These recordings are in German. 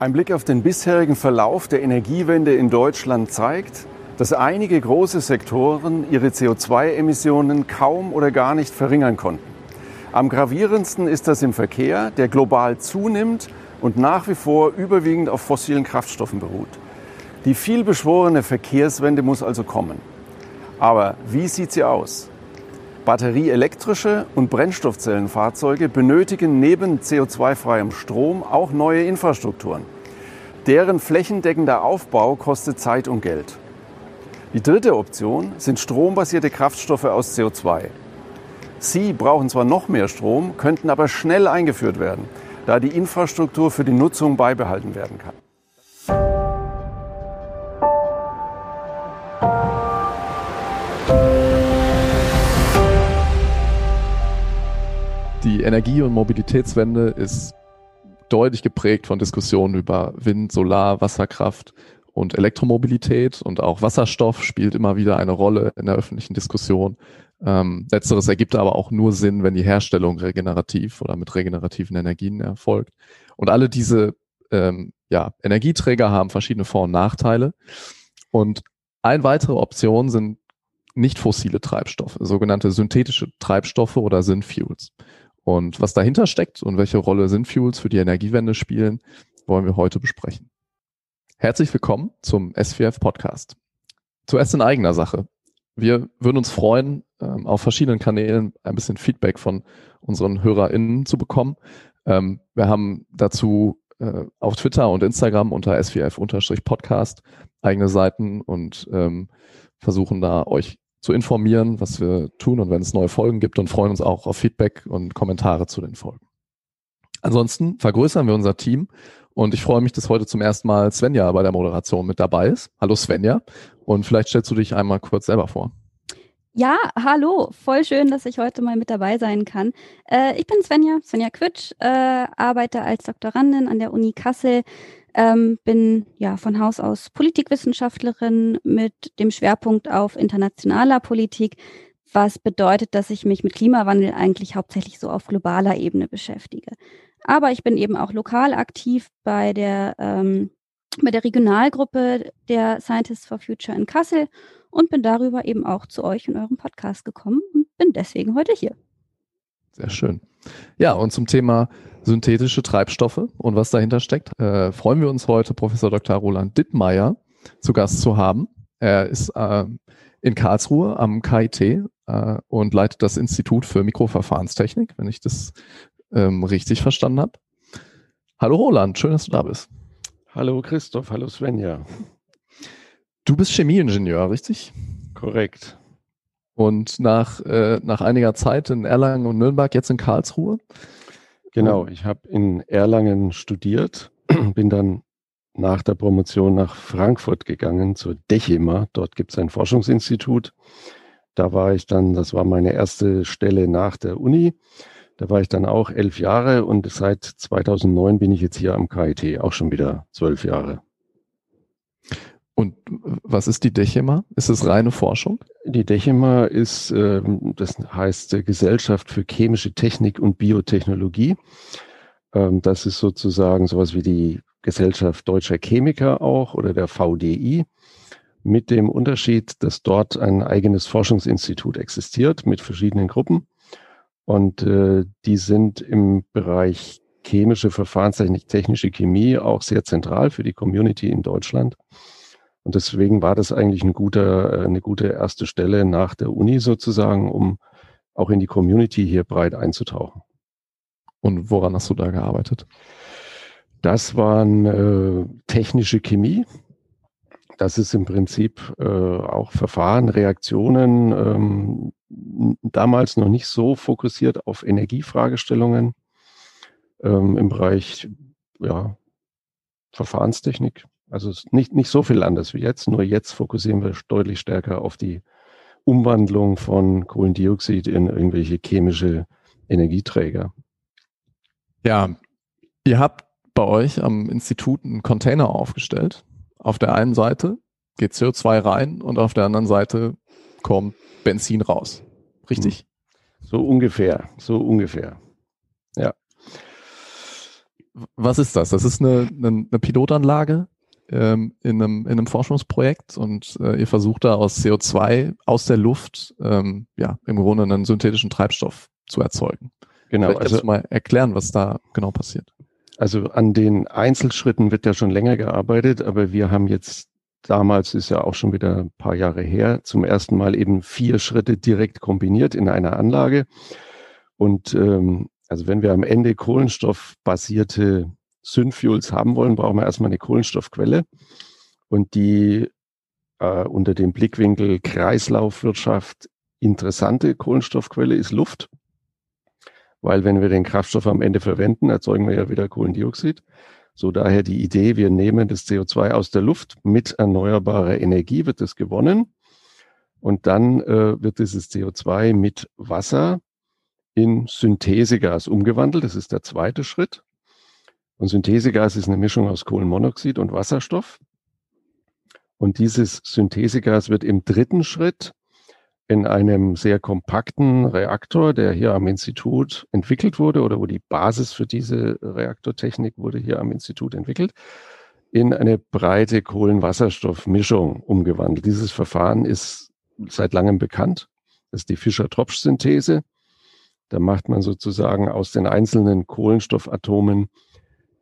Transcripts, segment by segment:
Ein Blick auf den bisherigen Verlauf der Energiewende in Deutschland zeigt, dass einige große Sektoren ihre CO2-Emissionen kaum oder gar nicht verringern konnten. Am gravierendsten ist das im Verkehr, der global zunimmt und nach wie vor überwiegend auf fossilen Kraftstoffen beruht. Die vielbeschworene Verkehrswende muss also kommen. Aber wie sieht sie aus? Batterieelektrische und Brennstoffzellenfahrzeuge benötigen neben CO2-freiem Strom auch neue Infrastrukturen. Deren flächendeckender Aufbau kostet Zeit und Geld. Die dritte Option sind strombasierte Kraftstoffe aus CO2. Sie brauchen zwar noch mehr Strom, könnten aber schnell eingeführt werden, da die Infrastruktur für die Nutzung beibehalten werden kann. Die Energie- und Mobilitätswende ist deutlich geprägt von Diskussionen über Wind, Solar, Wasserkraft und Elektromobilität und auch Wasserstoff spielt immer wieder eine Rolle in der öffentlichen Diskussion. Ähm, letzteres ergibt aber auch nur Sinn, wenn die Herstellung regenerativ oder mit regenerativen Energien erfolgt. Und alle diese ähm, ja, Energieträger haben verschiedene Vor- und Nachteile. Und eine weitere Option sind nicht fossile Treibstoffe, sogenannte synthetische Treibstoffe oder Synfuels. Und was dahinter steckt und welche Rolle Synfuels für die Energiewende spielen, wollen wir heute besprechen. Herzlich willkommen zum SVF Podcast. Zuerst in eigener Sache. Wir würden uns freuen, ähm, auf verschiedenen Kanälen ein bisschen Feedback von unseren HörerInnen zu bekommen. Ähm, wir haben dazu äh, auf Twitter und Instagram unter SVF-Podcast eigene Seiten und ähm, versuchen da euch zu informieren, was wir tun und wenn es neue Folgen gibt und freuen uns auch auf Feedback und Kommentare zu den Folgen. Ansonsten vergrößern wir unser Team und ich freue mich, dass heute zum ersten Mal Svenja bei der Moderation mit dabei ist. Hallo Svenja und vielleicht stellst du dich einmal kurz selber vor. Ja, hallo, voll schön, dass ich heute mal mit dabei sein kann. Äh, ich bin Svenja, Svenja Quitsch, äh, arbeite als Doktorandin an der Uni Kassel, ähm, bin ja von Haus aus Politikwissenschaftlerin mit dem Schwerpunkt auf internationaler Politik, was bedeutet, dass ich mich mit Klimawandel eigentlich hauptsächlich so auf globaler Ebene beschäftige. Aber ich bin eben auch lokal aktiv bei der, ähm, bei der Regionalgruppe der Scientists for Future in Kassel und bin darüber eben auch zu euch in eurem Podcast gekommen und bin deswegen heute hier. Sehr schön. Ja, und zum Thema synthetische Treibstoffe und was dahinter steckt, äh, freuen wir uns heute Professor Dr. Roland Dittmeier zu Gast zu haben. Er ist äh, in Karlsruhe am KIT äh, und leitet das Institut für Mikroverfahrenstechnik, wenn ich das ähm, richtig verstanden habe. Hallo Roland, schön, dass du da bist. Hallo Christoph, hallo Svenja. Du bist Chemieingenieur, richtig? Korrekt. Und nach, äh, nach einiger Zeit in Erlangen und Nürnberg, jetzt in Karlsruhe? Genau, ich habe in Erlangen studiert, bin dann nach der Promotion nach Frankfurt gegangen, zur DECHEMA. Dort gibt es ein Forschungsinstitut. Da war ich dann, das war meine erste Stelle nach der Uni. Da war ich dann auch elf Jahre und seit 2009 bin ich jetzt hier am KIT, auch schon wieder zwölf Jahre. Und was ist die DECHEMA? Ist es reine Forschung? Die DECHEMA ist, äh, das heißt äh, Gesellschaft für chemische Technik und Biotechnologie. Ähm, das ist sozusagen sowas wie die Gesellschaft deutscher Chemiker auch oder der VDI. Mit dem Unterschied, dass dort ein eigenes Forschungsinstitut existiert mit verschiedenen Gruppen. Und äh, die sind im Bereich chemische Verfahrenstechnik, technische Chemie auch sehr zentral für die Community in Deutschland. Und deswegen war das eigentlich ein guter, äh, eine gute erste Stelle nach der Uni sozusagen, um auch in die Community hier breit einzutauchen. Und woran hast du da gearbeitet? Das waren äh, technische Chemie. Das ist im Prinzip äh, auch Verfahren, Reaktionen, ähm, damals noch nicht so fokussiert auf Energiefragestellungen ähm, im Bereich ja, Verfahrenstechnik. Also nicht, nicht so viel anders wie jetzt, nur jetzt fokussieren wir deutlich stärker auf die Umwandlung von Kohlendioxid in irgendwelche chemische Energieträger. Ja, ihr habt bei euch am Institut einen Container aufgestellt. Auf der einen Seite geht CO2 rein und auf der anderen Seite kommt Benzin raus. Richtig? So ungefähr, so ungefähr. Ja. was ist das? Das ist eine, eine, eine Pilotanlage ähm, in, einem, in einem Forschungsprojekt und äh, ihr versucht da aus CO2 aus der Luft ähm, ja im Grunde einen synthetischen Treibstoff zu erzeugen. Genau. Vielleicht also mal erklären, was da genau passiert. Also an den Einzelschritten wird ja schon länger gearbeitet, aber wir haben jetzt damals ist ja auch schon wieder ein paar Jahre her, zum ersten Mal eben vier Schritte direkt kombiniert in einer Anlage. Und ähm, also wenn wir am Ende kohlenstoffbasierte Synfuels haben wollen, brauchen wir erstmal eine Kohlenstoffquelle. Und die äh, unter dem Blickwinkel Kreislaufwirtschaft interessante Kohlenstoffquelle ist Luft. Weil wenn wir den Kraftstoff am Ende verwenden, erzeugen wir ja wieder Kohlendioxid. So daher die Idee, wir nehmen das CO2 aus der Luft, mit erneuerbarer Energie wird es gewonnen. Und dann äh, wird dieses CO2 mit Wasser in Synthesegas umgewandelt. Das ist der zweite Schritt. Und Synthesegas ist eine Mischung aus Kohlenmonoxid und Wasserstoff. Und dieses Synthesegas wird im dritten Schritt in einem sehr kompakten Reaktor, der hier am Institut entwickelt wurde oder wo die Basis für diese Reaktortechnik wurde hier am Institut entwickelt, in eine breite Kohlenwasserstoffmischung umgewandelt. Dieses Verfahren ist seit langem bekannt. Das ist die Fischer-Tropsch-Synthese. Da macht man sozusagen aus den einzelnen Kohlenstoffatomen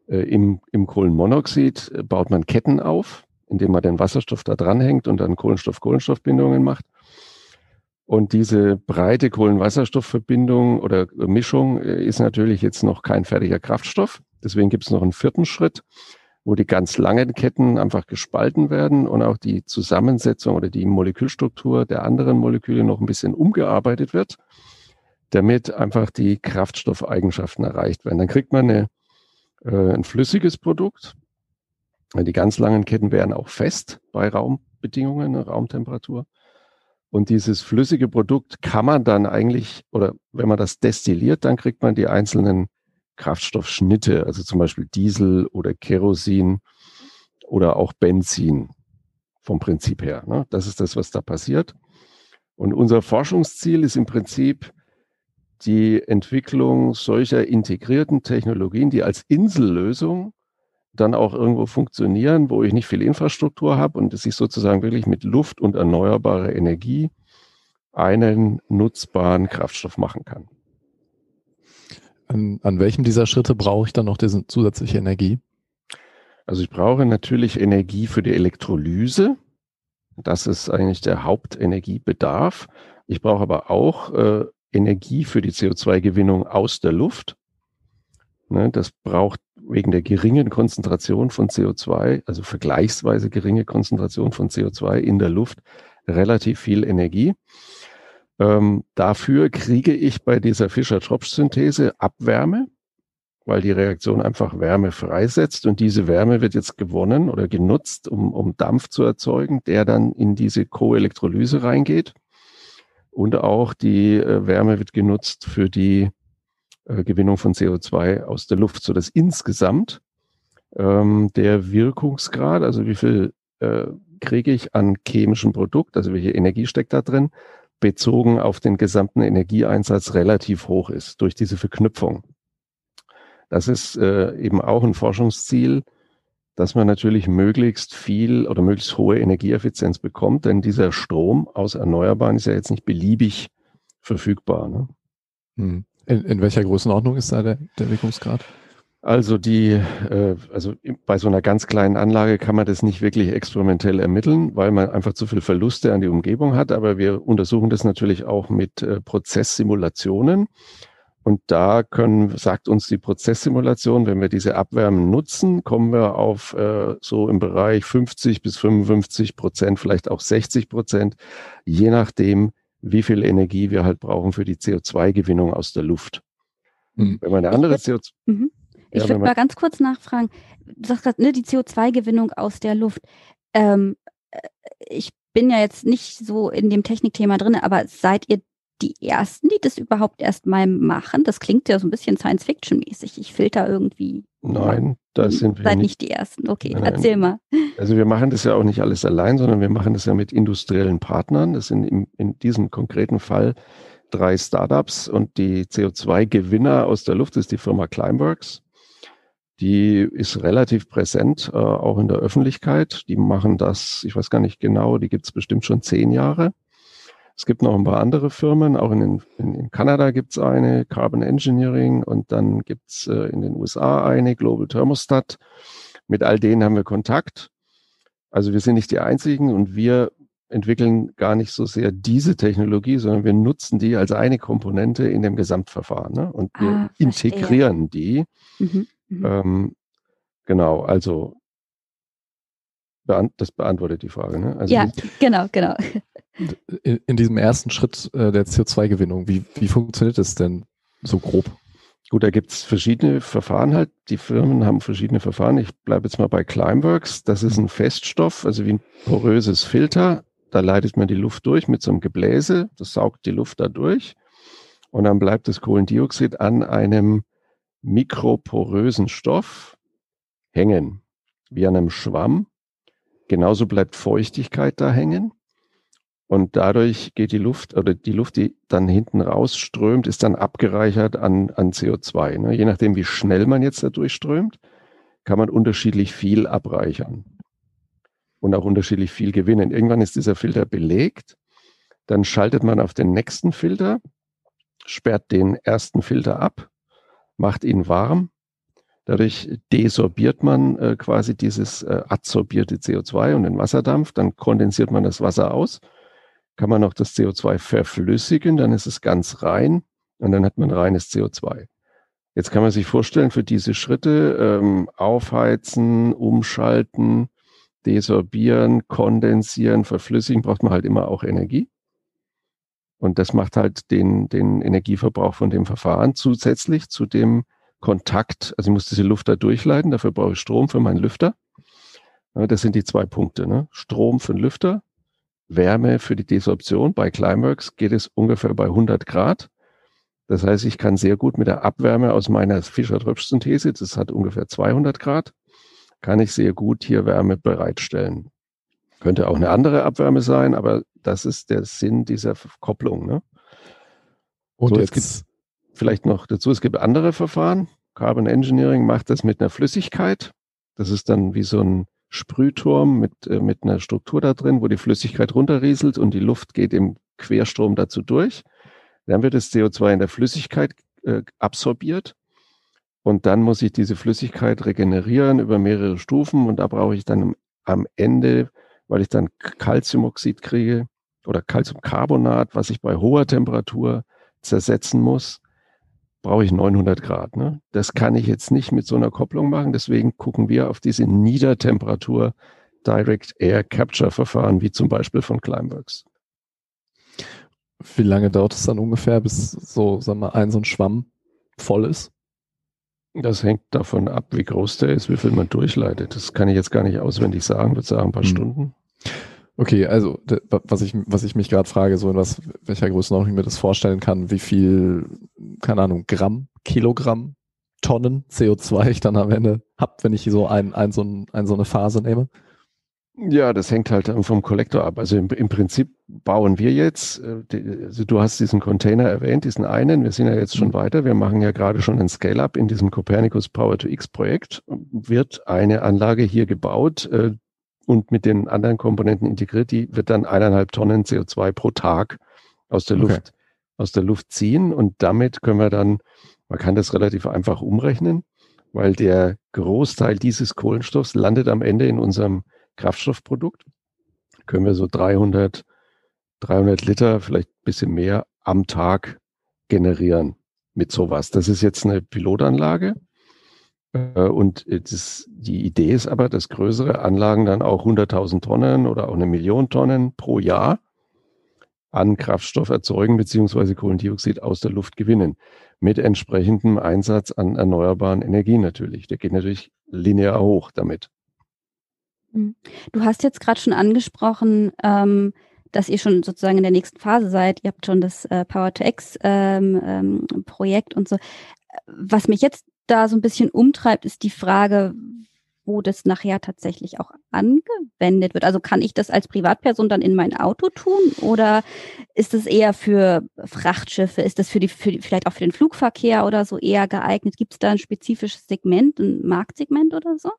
im, im Kohlenmonoxid, äh, baut man Ketten auf, indem man den Wasserstoff da dranhängt und dann Kohlenstoff-Kohlenstoffbindungen macht. Und diese breite Kohlenwasserstoffverbindung oder Mischung äh, ist natürlich jetzt noch kein fertiger Kraftstoff. Deswegen gibt es noch einen vierten Schritt, wo die ganz langen Ketten einfach gespalten werden und auch die Zusammensetzung oder die Molekülstruktur der anderen Moleküle noch ein bisschen umgearbeitet wird, damit einfach die Kraftstoffeigenschaften erreicht werden. Dann kriegt man eine, äh, ein flüssiges Produkt. Die ganz langen Ketten wären auch fest bei Raumbedingungen, Raumtemperatur. Und dieses flüssige Produkt kann man dann eigentlich, oder wenn man das destilliert, dann kriegt man die einzelnen Kraftstoffschnitte, also zum Beispiel Diesel oder Kerosin oder auch Benzin vom Prinzip her. Ne? Das ist das, was da passiert. Und unser Forschungsziel ist im Prinzip die Entwicklung solcher integrierten Technologien, die als Insellösung dann auch irgendwo funktionieren, wo ich nicht viel Infrastruktur habe und dass ich sozusagen wirklich mit Luft und erneuerbarer Energie einen nutzbaren Kraftstoff machen kann. An, an welchem dieser Schritte brauche ich dann noch diese zusätzliche Energie? Also ich brauche natürlich Energie für die Elektrolyse. Das ist eigentlich der Hauptenergiebedarf. Ich brauche aber auch äh, Energie für die CO2-Gewinnung aus der Luft. Ne, das braucht wegen der geringen Konzentration von CO2, also vergleichsweise geringe Konzentration von CO2 in der Luft, relativ viel Energie. Ähm, dafür kriege ich bei dieser Fischer-Tropsch-Synthese Abwärme, weil die Reaktion einfach Wärme freisetzt und diese Wärme wird jetzt gewonnen oder genutzt, um, um Dampf zu erzeugen, der dann in diese Koelektrolyse reingeht. Und auch die äh, Wärme wird genutzt für die äh, Gewinnung von CO2 aus der Luft, so dass insgesamt ähm, der Wirkungsgrad, also wie viel äh, kriege ich an chemischem Produkt, also welche Energie steckt da drin, bezogen auf den gesamten Energieeinsatz relativ hoch ist durch diese Verknüpfung. Das ist äh, eben auch ein Forschungsziel, dass man natürlich möglichst viel oder möglichst hohe Energieeffizienz bekommt, denn dieser Strom aus Erneuerbaren ist ja jetzt nicht beliebig verfügbar. Ne? Hm. In, in welcher Größenordnung ist da der, der Wirkungsgrad? Also die, äh, also bei so einer ganz kleinen Anlage kann man das nicht wirklich experimentell ermitteln, weil man einfach zu viel Verluste an die Umgebung hat. Aber wir untersuchen das natürlich auch mit äh, Prozesssimulationen. Und da können, sagt uns die Prozesssimulation, wenn wir diese Abwärmen nutzen, kommen wir auf äh, so im Bereich 50 bis 55 Prozent, vielleicht auch 60 Prozent, je nachdem, wie viel Energie wir halt brauchen für die CO2-Gewinnung aus der Luft. Mhm. Wenn man eine andere CO2. Mhm. Ich ja, würde mal ganz kurz nachfragen. Du sagst gerade, ne, die CO2-Gewinnung aus der Luft. Ähm, äh, ich bin ja jetzt nicht so in dem Technikthema drin, aber seid ihr die Ersten, die das überhaupt erst mal machen? Das klingt ja so ein bisschen Science-Fiction-mäßig. Ich filter irgendwie. Nein, da sind wir Seid nicht die Ersten. Okay, nein, erzähl mal. Also wir machen das ja auch nicht alles allein, sondern wir machen das ja mit industriellen Partnern. Das sind im, in diesem konkreten Fall drei Startups und die CO2-Gewinner aus der Luft ist die Firma Climeworks. Die ist relativ präsent, äh, auch in der Öffentlichkeit. Die machen das, ich weiß gar nicht genau, die gibt es bestimmt schon zehn Jahre. Es gibt noch ein paar andere Firmen, auch in, in, in Kanada gibt es eine, Carbon Engineering, und dann gibt es äh, in den USA eine, Global Thermostat. Mit all denen haben wir Kontakt. Also wir sind nicht die Einzigen und wir entwickeln gar nicht so sehr diese Technologie, sondern wir nutzen die als eine Komponente in dem Gesamtverfahren. Ne? Und wir ah, integrieren die. Mhm, mhm. ähm, genau, also das beantwortet die Frage. Ne? Also ja, genau, genau. In, in, diesem ersten Schritt äh, der CO2-Gewinnung, wie, wie funktioniert das denn so grob? Gut, da gibt's verschiedene Verfahren halt. Die Firmen haben verschiedene Verfahren. Ich bleibe jetzt mal bei Climeworks. Das ist ein Feststoff, also wie ein poröses Filter. Da leitet man die Luft durch mit so einem Gebläse. Das saugt die Luft da durch. Und dann bleibt das Kohlendioxid an einem mikroporösen Stoff hängen, wie an einem Schwamm. Genauso bleibt Feuchtigkeit da hängen. Und dadurch geht die Luft oder die Luft, die dann hinten rausströmt, ist dann abgereichert an, an CO2. Ne? Je nachdem, wie schnell man jetzt da durchströmt, kann man unterschiedlich viel abreichern und auch unterschiedlich viel gewinnen. Irgendwann ist dieser Filter belegt. Dann schaltet man auf den nächsten Filter, sperrt den ersten Filter ab, macht ihn warm. Dadurch desorbiert man äh, quasi dieses äh, adsorbierte CO2 und den Wasserdampf. Dann kondensiert man das Wasser aus kann man noch das CO2 verflüssigen, dann ist es ganz rein und dann hat man reines CO2. Jetzt kann man sich vorstellen, für diese Schritte ähm, aufheizen, umschalten, desorbieren, kondensieren, verflüssigen, braucht man halt immer auch Energie. Und das macht halt den, den Energieverbrauch von dem Verfahren zusätzlich zu dem Kontakt. Also ich muss diese Luft da durchleiten, dafür brauche ich Strom für meinen Lüfter. Das sind die zwei Punkte. Ne? Strom für den Lüfter Wärme für die Desorption. Bei Climeworks geht es ungefähr bei 100 Grad. Das heißt, ich kann sehr gut mit der Abwärme aus meiner Fischer-Tropsch-Synthese, das hat ungefähr 200 Grad, kann ich sehr gut hier Wärme bereitstellen. Könnte auch eine andere Abwärme sein, aber das ist der Sinn dieser Kopplung. Ne? Und so, jetzt gibt vielleicht noch dazu, es gibt andere Verfahren. Carbon Engineering macht das mit einer Flüssigkeit. Das ist dann wie so ein Sprühturm mit, äh, mit einer Struktur da drin, wo die Flüssigkeit runterrieselt und die Luft geht im Querstrom dazu durch. Dann wird das CO2 in der Flüssigkeit äh, absorbiert und dann muss ich diese Flüssigkeit regenerieren über mehrere Stufen und da brauche ich dann am Ende, weil ich dann Calciumoxid kriege oder Calciumcarbonat, was ich bei hoher Temperatur zersetzen muss, brauche ich 900 Grad. Ne? Das kann ich jetzt nicht mit so einer Kopplung machen. Deswegen gucken wir auf diese Niedertemperatur Direct Air Capture Verfahren, wie zum Beispiel von Climeworks. Wie lange dauert es dann ungefähr, bis so, sagen wir, ein so ein Schwamm voll ist? Das hängt davon ab, wie groß der ist, wie viel man durchleitet. Das kann ich jetzt gar nicht auswendig sagen, würde sagen ein paar hm. Stunden. Okay, also was ich, was ich mich gerade frage, so in was, welcher Größenordnung ich mir das vorstellen kann, wie viel, keine Ahnung, Gramm, Kilogramm, Tonnen CO2 ich dann am Ende hab, wenn ich so ein, ein, so, ein, ein, so eine Phase nehme? Ja, das hängt halt vom Kollektor ab. Also im, im Prinzip bauen wir jetzt, äh, also du hast diesen Container erwähnt, diesen einen, wir sind ja jetzt schon mhm. weiter, wir machen ja gerade schon ein Scale-up in diesem Copernicus Power to X Projekt, wird eine Anlage hier gebaut, äh, und mit den anderen Komponenten integriert, die wird dann eineinhalb Tonnen CO2 pro Tag aus der Luft, okay. aus der Luft ziehen. Und damit können wir dann, man kann das relativ einfach umrechnen, weil der Großteil dieses Kohlenstoffs landet am Ende in unserem Kraftstoffprodukt. Können wir so 300, 300 Liter, vielleicht ein bisschen mehr am Tag generieren mit sowas. Das ist jetzt eine Pilotanlage. Äh, und das, die Idee ist aber, dass größere Anlagen dann auch 100.000 Tonnen oder auch eine Million Tonnen pro Jahr an Kraftstoff erzeugen beziehungsweise Kohlendioxid aus der Luft gewinnen. Mit entsprechendem Einsatz an erneuerbaren Energien natürlich. Der geht natürlich linear hoch damit. Hm. Du hast jetzt gerade schon angesprochen, ähm, dass ihr schon sozusagen in der nächsten Phase seid. Ihr habt schon das äh, Power to X ähm, ähm, Projekt und so. Was mich jetzt da so ein bisschen umtreibt, ist die Frage, wo das nachher tatsächlich auch angewendet wird? Also kann ich das als Privatperson dann in mein Auto tun oder ist es eher für Frachtschiffe? Ist das für die, für die, vielleicht auch für den Flugverkehr oder so eher geeignet? Gibt es da ein spezifisches Segment, ein Marktsegment oder so?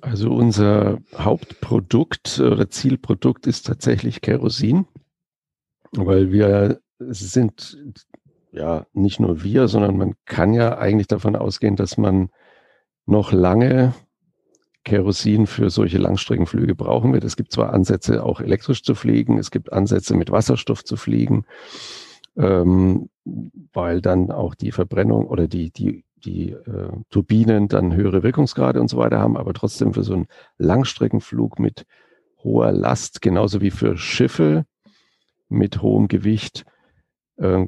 Also unser Hauptprodukt oder Zielprodukt ist tatsächlich Kerosin, weil wir sind ja nicht nur wir, sondern man kann ja eigentlich davon ausgehen, dass man noch lange Kerosin für solche Langstreckenflüge brauchen wird. Es gibt zwar Ansätze, auch elektrisch zu fliegen, es gibt Ansätze, mit Wasserstoff zu fliegen, ähm, weil dann auch die Verbrennung oder die, die, die äh, Turbinen dann höhere Wirkungsgrade und so weiter haben, aber trotzdem für so einen Langstreckenflug mit hoher Last, genauso wie für Schiffe mit hohem Gewicht, äh,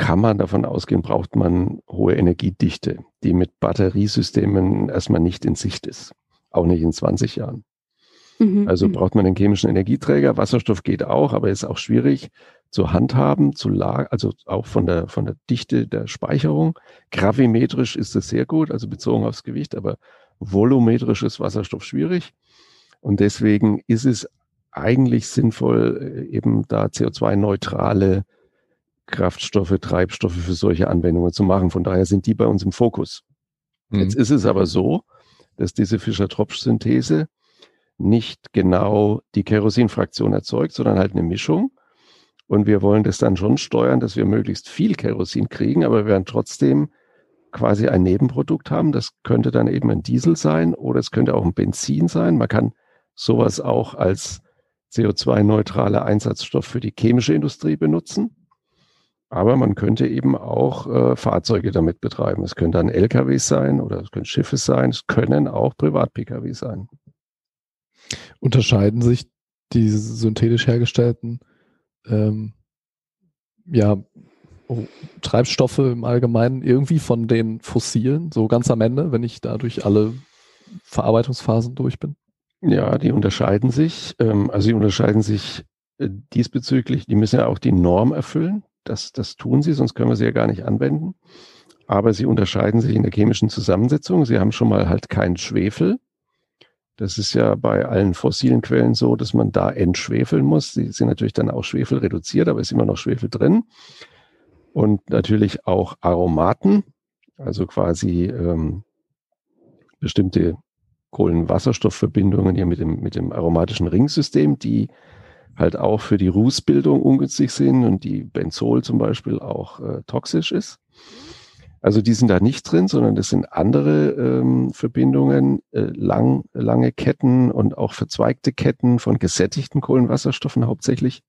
kann man davon ausgehen, braucht man hohe Energiedichte, die mit Batteriesystemen erstmal nicht in Sicht ist. Auch nicht in 20 Jahren. Mhm. Also mhm. braucht man einen chemischen Energieträger. Wasserstoff geht auch, aber ist auch schwierig zu handhaben, zu lagern, also auch von der, von der Dichte der Speicherung. Gravimetrisch ist es sehr gut, also bezogen aufs Gewicht, aber volumetrisch ist Wasserstoff schwierig. Und deswegen ist es eigentlich sinnvoll, äh, eben da CO2-neutrale Kraftstoffe, Treibstoffe für solche Anwendungen zu machen. Von daher sind die bei uns im Fokus. Mhm. Jetzt ist es aber so, dass diese Fischer-Tropsch-Synthese nicht genau die Kerosinfraktion erzeugt, sondern halt eine Mischung. Und wir wollen das dann schon steuern, dass wir möglichst viel Kerosin kriegen, aber wir werden trotzdem quasi ein Nebenprodukt haben. Das könnte dann eben ein Diesel sein oder es könnte auch ein Benzin sein. Man kann sowas auch als CO2-neutraler Einsatzstoff für die chemische Industrie benutzen. Aber man könnte eben auch äh, Fahrzeuge damit betreiben. Es können dann LKWs sein oder es können Schiffe sein. Es können auch Privat-Pkw sein. Unterscheiden sich die synthetisch hergestellten ähm, ja, oh, Treibstoffe im Allgemeinen irgendwie von den fossilen, so ganz am Ende, wenn ich dadurch alle Verarbeitungsphasen durch bin? Ja, die unterscheiden sich. Ähm, also sie unterscheiden sich äh, diesbezüglich, die müssen ja auch die Norm erfüllen. Das, das tun sie, sonst können wir sie ja gar nicht anwenden. Aber sie unterscheiden sich in der chemischen Zusammensetzung. Sie haben schon mal halt keinen Schwefel. Das ist ja bei allen fossilen Quellen so, dass man da entschwefeln muss. Sie sind natürlich dann auch Schwefel reduziert, aber ist immer noch Schwefel drin. Und natürlich auch Aromaten, also quasi ähm, bestimmte Kohlenwasserstoffverbindungen hier mit dem, mit dem aromatischen Ringsystem, die halt auch für die Rußbildung ungünstig sind und die Benzol zum Beispiel auch äh, toxisch ist. Also die sind da nicht drin, sondern das sind andere ähm, Verbindungen, äh, lang, lange Ketten und auch verzweigte Ketten von gesättigten Kohlenwasserstoffen hauptsächlich.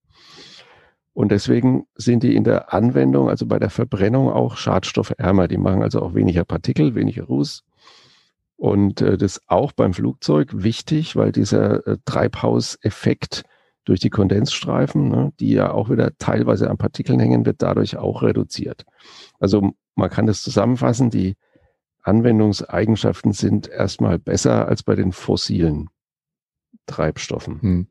Und deswegen sind die in der Anwendung, also bei der Verbrennung auch schadstoffärmer. Die machen also auch weniger Partikel, weniger Ruß. Und äh, das ist auch beim Flugzeug wichtig, weil dieser äh, Treibhauseffekt durch die Kondensstreifen, ne, die ja auch wieder teilweise an Partikeln hängen, wird dadurch auch reduziert. Also man kann das zusammenfassen, die Anwendungseigenschaften sind erstmal besser als bei den fossilen Treibstoffen. Hm.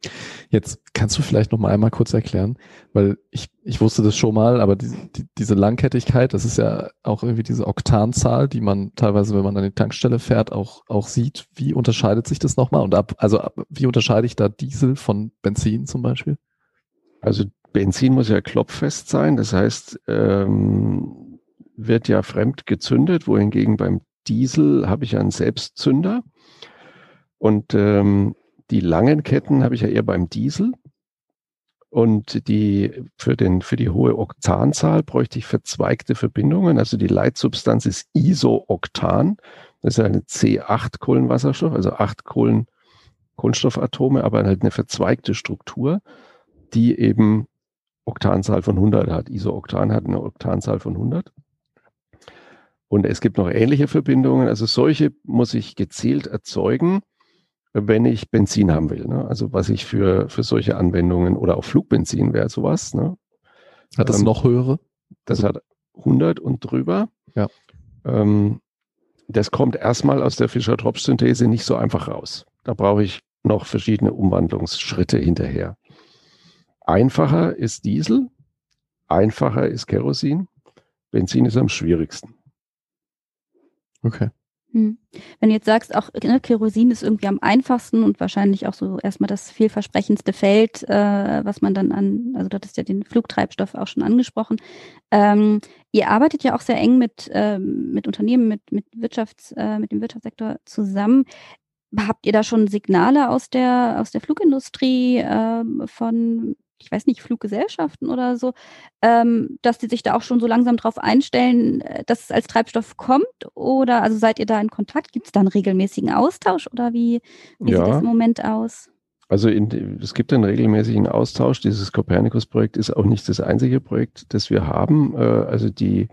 Jetzt kannst du vielleicht noch mal einmal kurz erklären, weil ich, ich wusste das schon mal, aber die, die, diese Langkettigkeit, das ist ja auch irgendwie diese Oktanzahl, die man teilweise, wenn man an die Tankstelle fährt, auch, auch sieht. Wie unterscheidet sich das nochmal? Und ab, also ab, wie unterscheide ich da Diesel von Benzin zum Beispiel? Also Benzin muss ja klopffest sein, das heißt, ähm, wird ja fremd gezündet, wohingegen beim Diesel habe ich ja einen Selbstzünder. Und ähm, die langen Ketten habe ich ja eher beim Diesel. Und die, für den, für die hohe Oktanzahl bräuchte ich verzweigte Verbindungen. Also die Leitsubstanz ist Isooktan. Das ist eine C8 Kohlenwasserstoff, also acht Kohlen, Kohlenstoffatome, aber halt eine verzweigte Struktur, die eben Oktanzahl von 100 hat. Isooktan hat eine Oktanzahl von 100. Und es gibt noch ähnliche Verbindungen. Also solche muss ich gezielt erzeugen wenn ich Benzin haben will. Ne? Also was ich für, für solche Anwendungen oder auch Flugbenzin wäre sowas. Ne? Hat das ähm, noch höhere? Das also, hat 100 und drüber. Ja. Ähm, das kommt erstmal aus der Fischer-Tropsch-Synthese nicht so einfach raus. Da brauche ich noch verschiedene Umwandlungsschritte hinterher. Einfacher ist Diesel, einfacher ist Kerosin, Benzin ist am schwierigsten. Okay. Hm. Wenn du jetzt sagst, auch ne, Kerosin ist irgendwie am einfachsten und wahrscheinlich auch so erstmal das vielversprechendste Feld, äh, was man dann an, also du hattest ja den Flugtreibstoff auch schon angesprochen. Ähm, ihr arbeitet ja auch sehr eng mit, ähm, mit Unternehmen, mit, mit Wirtschafts, äh, mit dem Wirtschaftssektor zusammen. Habt ihr da schon Signale aus der, aus der Flugindustrie äh, von ich weiß nicht, Fluggesellschaften oder so, ähm, dass die sich da auch schon so langsam drauf einstellen, äh, dass es als Treibstoff kommt? Oder also seid ihr da in Kontakt? Gibt es da einen regelmäßigen Austausch oder wie, wie ja. sieht das im Moment aus? Also in, es gibt einen regelmäßigen Austausch. Dieses Copernicus-Projekt ist auch nicht das einzige Projekt, das wir haben. Äh, also die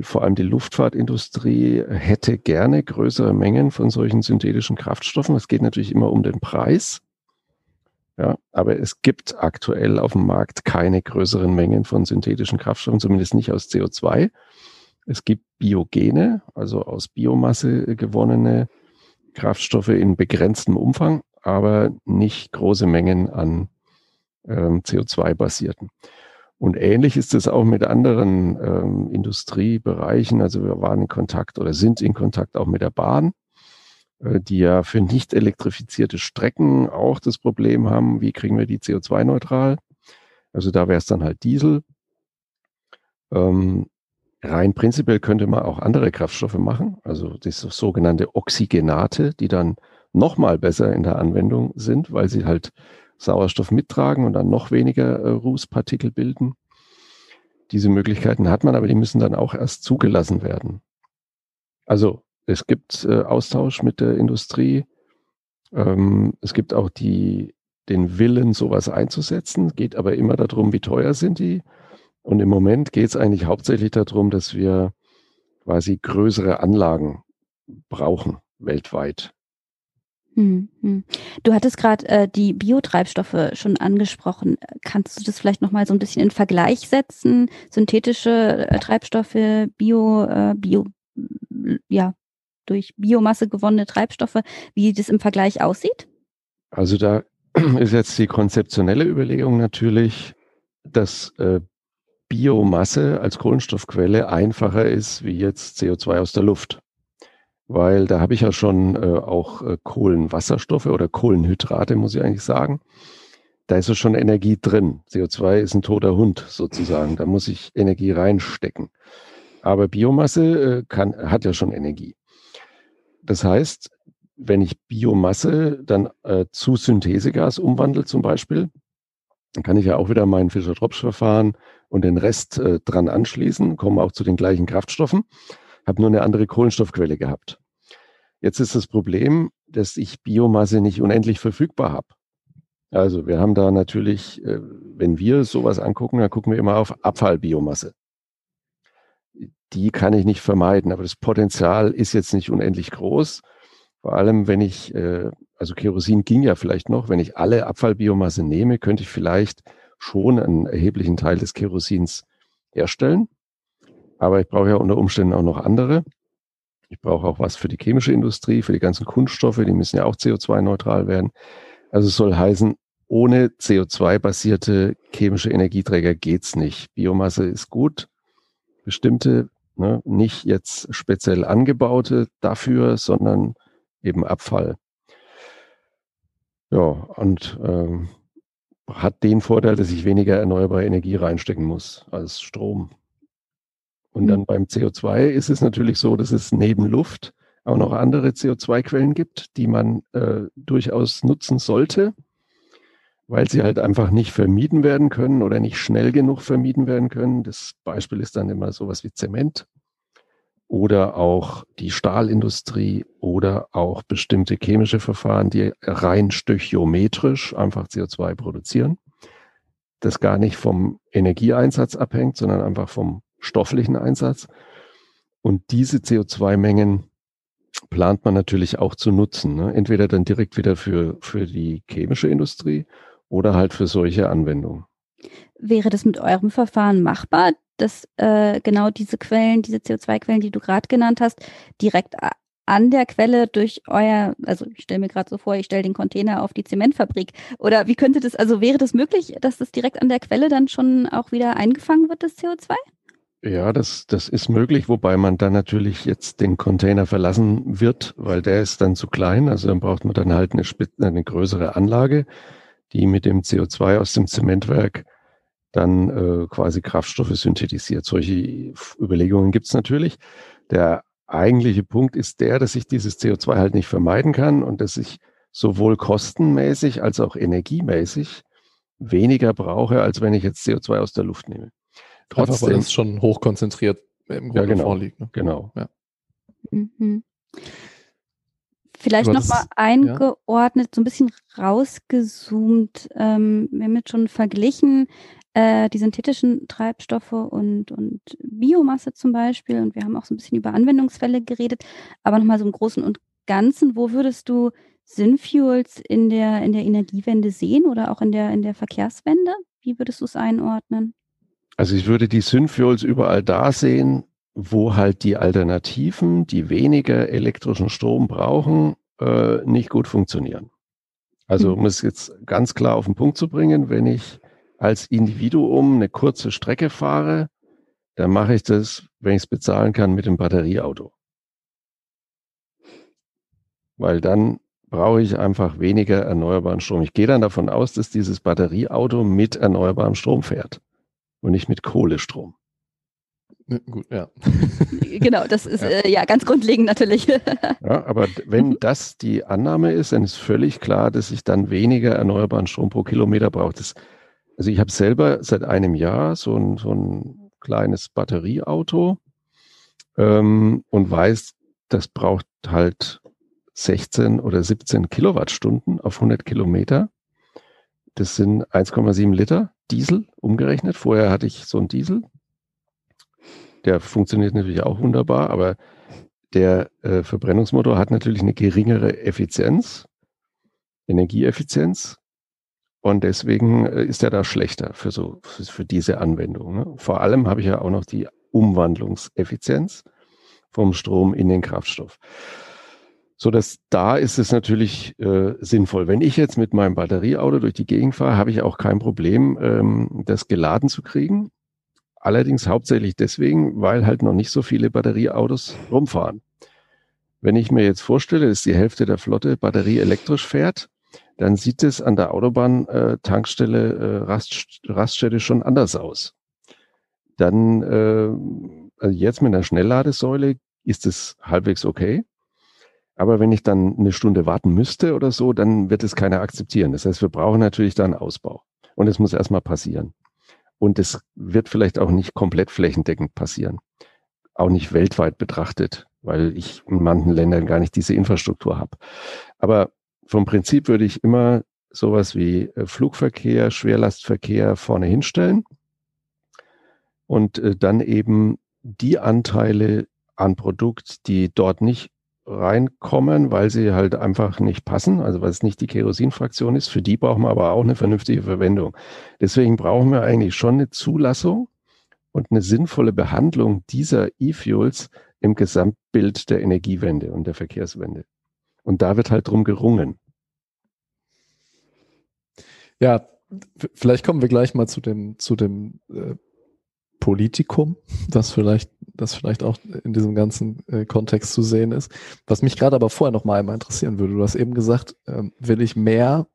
vor allem die Luftfahrtindustrie hätte gerne größere Mengen von solchen synthetischen Kraftstoffen. Es geht natürlich immer um den Preis. Ja, aber es gibt aktuell auf dem Markt keine größeren Mengen von synthetischen Kraftstoffen, zumindest nicht aus CO2. Es gibt Biogene, also aus Biomasse gewonnene Kraftstoffe in begrenztem Umfang, aber nicht große Mengen an ähm, CO2-basierten. Und ähnlich ist es auch mit anderen ähm, Industriebereichen. Also wir waren in Kontakt oder sind in Kontakt auch mit der Bahn. Äh, die ja für nicht elektrifizierte Strecken auch das Problem haben, wie kriegen wir die CO2-neutral? Also da wäre es dann halt Diesel. Ähm, rein prinzipiell könnte man auch andere Kraftstoffe machen, also das sogenannte Oxygenate, die dann nochmal besser in der Anwendung sind, weil sie halt Sauerstoff mittragen und dann noch weniger äh, Rußpartikel bilden. Diese Möglichkeiten hat man, aber die müssen dann auch erst zugelassen werden. Also es gibt äh, Austausch mit der Industrie. Ähm, es gibt auch die, den Willen, sowas einzusetzen. Geht aber immer darum, wie teuer sind die. Und im Moment geht es eigentlich hauptsächlich darum, dass wir quasi größere Anlagen brauchen weltweit. Hm, hm. Du hattest gerade äh, die Biotreibstoffe schon angesprochen. Kannst du das vielleicht noch mal so ein bisschen in Vergleich setzen? Synthetische äh, Treibstoffe, Bio, äh, Bio, ja, durch Biomasse gewonnene Treibstoffe, wie das im Vergleich aussieht? Also da ist jetzt die konzeptionelle Überlegung natürlich, dass äh, Biomasse als Kohlenstoffquelle einfacher ist wie jetzt CO2 aus der Luft. Weil da habe ich ja schon äh, auch äh, Kohlenwasserstoffe oder Kohlenhydrate, muss ich eigentlich sagen. Da ist ja schon Energie drin. CO2 ist ein toter Hund sozusagen. Da muss ich Energie reinstecken. Aber Biomasse äh, kann, hat ja schon Energie. Das heißt, wenn ich Biomasse dann äh, zu Synthesegas umwandle zum Beispiel, dann kann ich ja auch wieder mein Fischer-Tropsch-Verfahren und den Rest äh, dran anschließen, komme auch zu den gleichen Kraftstoffen, habe nur eine andere Kohlenstoffquelle gehabt. Jetzt ist das Problem, dass ich Biomasse nicht unendlich verfügbar habe. Also wir haben da natürlich, äh, wenn wir sowas angucken, dann gucken wir immer auf Abfallbiomasse die kann ich nicht vermeiden. Aber das Potenzial ist jetzt nicht unendlich groß. Vor allem, wenn ich, äh, also Kerosin ging ja vielleicht noch, wenn ich alle Abfallbiomasse nehme, könnte ich vielleicht schon einen erheblichen Teil des Kerosins herstellen. Aber ich brauche ja unter Umständen auch noch andere. Ich brauche auch was für die chemische Industrie, für die ganzen Kunststoffe, die müssen ja auch CO2-neutral werden. Also es soll heißen, ohne CO2-basierte chemische Energieträger geht's nicht. Biomasse ist gut. Bestimmte Ne? Nicht jetzt speziell angebaute dafür, sondern eben Abfall. Ja, und ähm, hat den Vorteil, dass ich weniger erneuerbare Energie reinstecken muss als Strom. Und dann beim CO2 ist es natürlich so, dass es neben Luft auch noch andere CO2-Quellen gibt, die man äh, durchaus nutzen sollte weil sie halt einfach nicht vermieden werden können oder nicht schnell genug vermieden werden können. Das Beispiel ist dann immer sowas wie Zement oder auch die Stahlindustrie oder auch bestimmte chemische Verfahren, die rein stöchiometrisch einfach CO2 produzieren. Das gar nicht vom Energieeinsatz abhängt, sondern einfach vom stofflichen Einsatz. Und diese CO2-Mengen plant man natürlich auch zu nutzen. Ne? Entweder dann direkt wieder für, für die chemische Industrie oder halt für solche Anwendungen. Wäre das mit eurem Verfahren machbar, dass äh, genau diese Quellen, diese CO2-Quellen, die du gerade genannt hast, direkt an der Quelle durch euer, also ich stelle mir gerade so vor, ich stelle den Container auf die Zementfabrik. Oder wie könnte das, also wäre das möglich, dass das direkt an der Quelle dann schon auch wieder eingefangen wird, das CO2? Ja, das, das ist möglich, wobei man dann natürlich jetzt den Container verlassen wird, weil der ist dann zu klein. Also dann braucht man dann halt eine, eine größere Anlage, die mit dem CO2 aus dem Zementwerk dann äh, quasi Kraftstoffe synthetisiert. Solche Überlegungen gibt es natürlich. Der eigentliche Punkt ist der, dass ich dieses CO2 halt nicht vermeiden kann und dass ich sowohl kostenmäßig als auch energiemäßig weniger brauche, als wenn ich jetzt CO2 aus der Luft nehme. Trotzdem, Einfach, weil es schon hochkonzentriert im Grunde ja, genau, vorliegt. Ne? Genau. Ja. Mhm. Vielleicht nochmal eingeordnet, ja. so ein bisschen rausgezoomt. Ähm, wir haben jetzt schon verglichen, äh, die synthetischen Treibstoffe und, und Biomasse zum Beispiel. Und wir haben auch so ein bisschen über Anwendungsfälle geredet. Aber nochmal so im Großen und Ganzen, wo würdest du Synfuels in der, in der Energiewende sehen oder auch in der, in der Verkehrswende? Wie würdest du es einordnen? Also ich würde die Synfuels überall da sehen, wo halt die Alternativen, die weniger elektrischen Strom brauchen, äh, nicht gut funktionieren. Also um es jetzt ganz klar auf den Punkt zu bringen, wenn ich als Individuum eine kurze Strecke fahre, dann mache ich das, wenn ich es bezahlen kann, mit dem Batterieauto. Weil dann brauche ich einfach weniger erneuerbaren Strom. Ich gehe dann davon aus, dass dieses Batterieauto mit erneuerbarem Strom fährt und nicht mit Kohlestrom. Gut, ja. genau, das ist ja. Äh, ja ganz grundlegend natürlich. ja, aber wenn mhm. das die Annahme ist, dann ist völlig klar, dass ich dann weniger erneuerbaren Strom pro Kilometer brauche. Das, also ich habe selber seit einem Jahr so ein, so ein kleines Batterieauto ähm, und weiß, das braucht halt 16 oder 17 Kilowattstunden auf 100 Kilometer. Das sind 1,7 Liter Diesel umgerechnet. Vorher hatte ich so einen Diesel. Der funktioniert natürlich auch wunderbar, aber der äh, Verbrennungsmotor hat natürlich eine geringere Effizienz, Energieeffizienz. Und deswegen äh, ist er da schlechter für so, für, diese Anwendung. Ne? Vor allem habe ich ja auch noch die Umwandlungseffizienz vom Strom in den Kraftstoff so dass da ist es natürlich äh, sinnvoll. Wenn ich jetzt mit meinem Batterieauto durch die Gegend fahre, habe ich auch kein Problem, ähm, das geladen zu kriegen. Allerdings hauptsächlich deswegen, weil halt noch nicht so viele Batterieautos rumfahren. Wenn ich mir jetzt vorstelle, dass die Hälfte der Flotte batterieelektrisch fährt, dann sieht es an der Autobahn äh, Tankstelle äh, Rast, Raststätte schon anders aus. Dann äh, also jetzt mit einer Schnellladesäule ist es halbwegs okay. Aber wenn ich dann eine Stunde warten müsste oder so, dann wird es keiner akzeptieren. Das heißt, wir brauchen natürlich da einen Ausbau. Und es muss erstmal passieren. Und es wird vielleicht auch nicht komplett flächendeckend passieren. Auch nicht weltweit betrachtet, weil ich in manchen Ländern gar nicht diese Infrastruktur habe. Aber vom Prinzip würde ich immer sowas wie äh, Flugverkehr, Schwerlastverkehr vorne hinstellen und äh, dann eben die Anteile an Produkt, die dort nicht reinkommen, weil sie halt einfach nicht passen, also weil es nicht die Kerosinfraktion ist. Für die brauchen wir aber auch eine vernünftige Verwendung. Deswegen brauchen wir eigentlich schon eine Zulassung und eine sinnvolle Behandlung dieser E-Fuels im Gesamtbild der Energiewende und der Verkehrswende. Und da wird halt drum gerungen. Ja, vielleicht kommen wir gleich mal zu dem, zu dem äh, Politikum, das vielleicht, das vielleicht auch in diesem ganzen äh, Kontext zu sehen ist. Was mich gerade aber vorher noch mal einmal interessieren würde, du hast eben gesagt, ähm, will ich mehr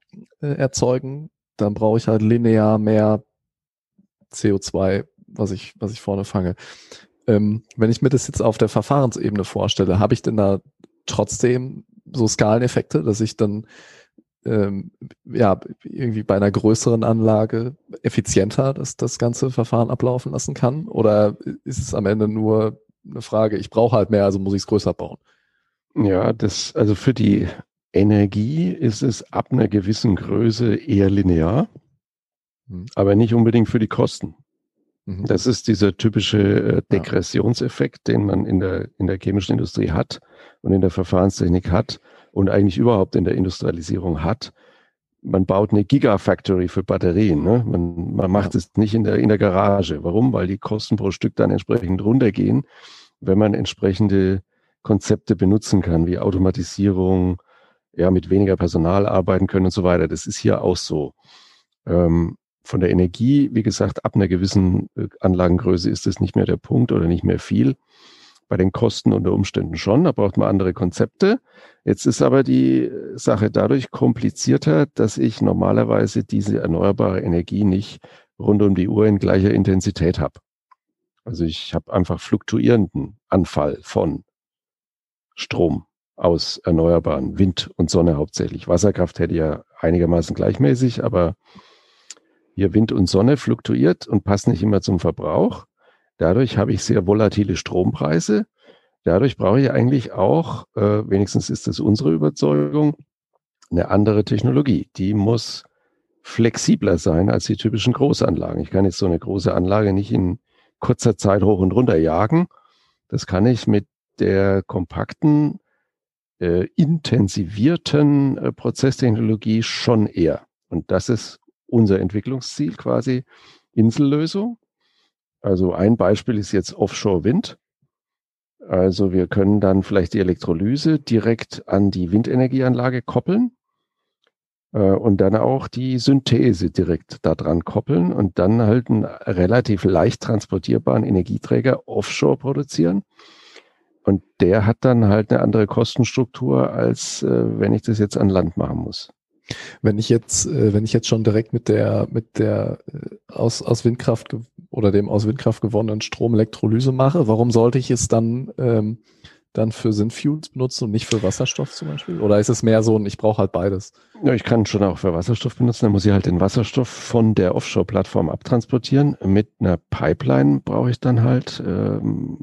äh, erzeugen, dann brauche ich halt linear mehr CO2, was ich, was ich vorne fange. Ähm, wenn ich mir das jetzt auf der Verfahrensebene vorstelle, habe ich denn da trotzdem so Skaleneffekte, dass ich dann ähm, ja, irgendwie bei einer größeren Anlage effizienter das, das ganze Verfahren ablaufen lassen kann? Oder ist es am Ende nur eine Frage, ich brauche halt mehr, also muss ich es größer bauen? Ja, das, also für die Energie ist es ab einer gewissen Größe eher linear, hm. aber nicht unbedingt für die Kosten. Mhm. Das ist dieser typische äh, Degressionseffekt, den man in der, in der chemischen Industrie hat und in der Verfahrenstechnik hat und eigentlich überhaupt in der Industrialisierung hat. Man baut eine Gigafactory für Batterien. Ne? Man, man macht es nicht in der, in der Garage. Warum? Weil die Kosten pro Stück dann entsprechend runtergehen, wenn man entsprechende Konzepte benutzen kann, wie Automatisierung, ja, mit weniger Personal arbeiten können und so weiter. Das ist hier auch so. Ähm, von der Energie, wie gesagt, ab einer gewissen äh, Anlagengröße ist es nicht mehr der Punkt oder nicht mehr viel. Bei den Kosten unter Umständen schon, da braucht man andere Konzepte. Jetzt ist aber die Sache dadurch komplizierter, dass ich normalerweise diese erneuerbare Energie nicht rund um die Uhr in gleicher Intensität habe. Also ich habe einfach fluktuierenden Anfall von Strom aus Erneuerbaren, Wind und Sonne hauptsächlich. Wasserkraft hätte ja einigermaßen gleichmäßig, aber hier Wind und Sonne fluktuiert und passt nicht immer zum Verbrauch. Dadurch habe ich sehr volatile Strompreise. Dadurch brauche ich eigentlich auch, äh, wenigstens ist das unsere Überzeugung, eine andere Technologie. Die muss flexibler sein als die typischen Großanlagen. Ich kann jetzt so eine große Anlage nicht in kurzer Zeit hoch und runter jagen. Das kann ich mit der kompakten, äh, intensivierten äh, Prozesstechnologie schon eher. Und das ist unser Entwicklungsziel quasi, Insellösung. Also ein Beispiel ist jetzt Offshore Wind. Also wir können dann vielleicht die Elektrolyse direkt an die Windenergieanlage koppeln äh, und dann auch die Synthese direkt daran koppeln und dann halt einen relativ leicht transportierbaren Energieträger offshore produzieren. Und der hat dann halt eine andere Kostenstruktur, als äh, wenn ich das jetzt an Land machen muss. Wenn ich jetzt, äh, wenn ich jetzt schon direkt mit der, mit der äh, aus, aus Windkraft oder dem aus Windkraft gewonnenen Strom Elektrolyse mache, warum sollte ich es dann, ähm, dann für Synfuels benutzen und nicht für Wasserstoff zum Beispiel? Oder ist es mehr so ein, ich brauche halt beides? Ja, ich kann schon auch für Wasserstoff benutzen. Dann muss ich halt den Wasserstoff von der Offshore-Plattform abtransportieren. Mit einer Pipeline brauche ich dann halt, ähm,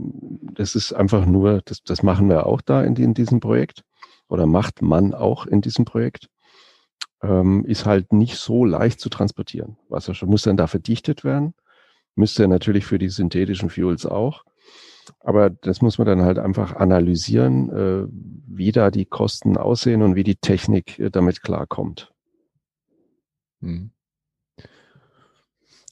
das ist einfach nur, das, das machen wir auch da in, in diesem Projekt oder macht man auch in diesem Projekt ähm, ist halt nicht so leicht zu transportieren. Wasserstoff muss dann da verdichtet werden, müsste natürlich für die synthetischen Fuels auch. Aber das muss man dann halt einfach analysieren, äh, wie da die Kosten aussehen und wie die Technik äh, damit klarkommt. Hm.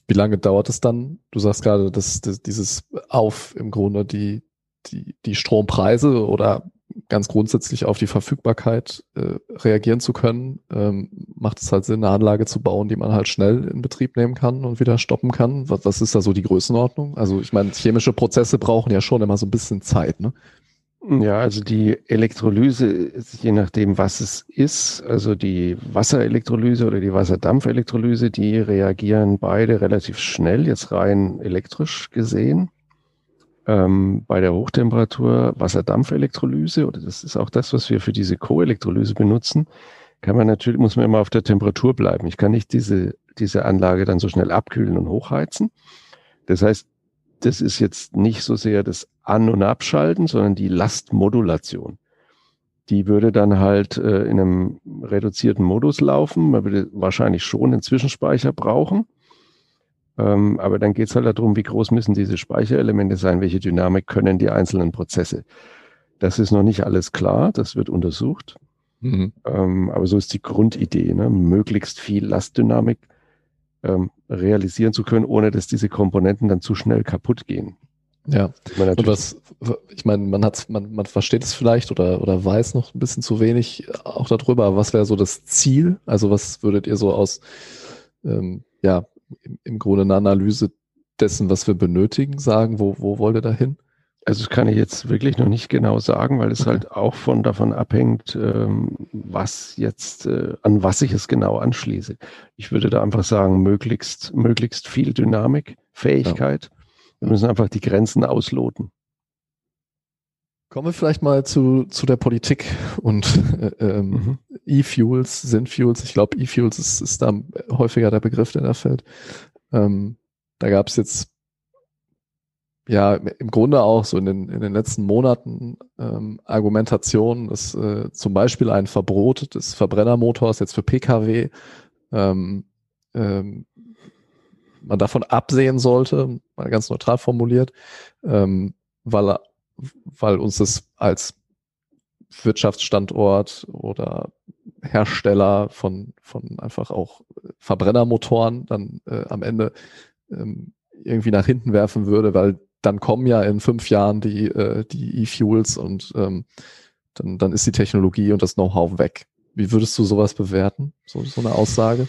Wie lange dauert es dann? Du sagst gerade, dass, dass dieses auf im Grunde die, die, die Strompreise oder ganz grundsätzlich auf die Verfügbarkeit äh, reagieren zu können, ähm, macht es halt Sinn, eine Anlage zu bauen, die man halt schnell in Betrieb nehmen kann und wieder stoppen kann. Was, was ist da so die Größenordnung? Also ich meine, chemische Prozesse brauchen ja schon immer so ein bisschen Zeit, ne? Ja, also die Elektrolyse ist je nachdem, was es ist. Also die Wasserelektrolyse oder die Wasserdampfelektrolyse, die reagieren beide relativ schnell, jetzt rein elektrisch gesehen ähm, bei der Hochtemperatur Wasserdampfelektrolyse, oder das ist auch das, was wir für diese Co-Elektrolyse benutzen, kann man natürlich, muss man immer auf der Temperatur bleiben. Ich kann nicht diese, diese Anlage dann so schnell abkühlen und hochheizen. Das heißt, das ist jetzt nicht so sehr das An- und Abschalten, sondern die Lastmodulation. Die würde dann halt äh, in einem reduzierten Modus laufen. Man würde wahrscheinlich schon einen Zwischenspeicher brauchen. Ähm, aber dann geht es halt darum, wie groß müssen diese Speicherelemente sein, welche Dynamik können die einzelnen Prozesse. Das ist noch nicht alles klar, das wird untersucht. Mhm. Ähm, aber so ist die Grundidee, ne? möglichst viel Lastdynamik ähm, realisieren zu können, ohne dass diese Komponenten dann zu schnell kaputt gehen. Ja, und was, ich meine, man hat, man, man versteht es vielleicht oder, oder weiß noch ein bisschen zu wenig auch darüber. Was wäre so das Ziel? Also was würdet ihr so aus, ähm, ja, im, im Grunde eine Analyse dessen, was wir benötigen, sagen? Wo, wo wollt ihr da hin? Also das kann ich jetzt wirklich noch nicht genau sagen, weil es okay. halt auch von davon abhängt, ähm, was jetzt, äh, an was ich es genau anschließe. Ich würde da einfach sagen, möglichst, möglichst viel Dynamik, Fähigkeit. Ja. Wir müssen einfach die Grenzen ausloten. Kommen wir vielleicht mal zu, zu der Politik und äh, ähm, mhm. E-Fuels, Synfuels. Ich glaube, E-Fuels ist, ist da häufiger der Begriff, der da fällt. Ähm, da gab es jetzt ja im Grunde auch so in den, in den letzten Monaten ähm, Argumentationen, dass äh, zum Beispiel ein Verbot des Verbrennermotors jetzt für Pkw ähm, ähm, man davon absehen sollte, mal ganz neutral formuliert, ähm, weil weil uns das als Wirtschaftsstandort oder Hersteller von, von einfach auch Verbrennermotoren dann äh, am Ende ähm, irgendwie nach hinten werfen würde, weil dann kommen ja in fünf Jahren die äh, die E-Fuels und ähm, dann, dann ist die Technologie und das Know-how weg. Wie würdest du sowas bewerten, so, so eine Aussage?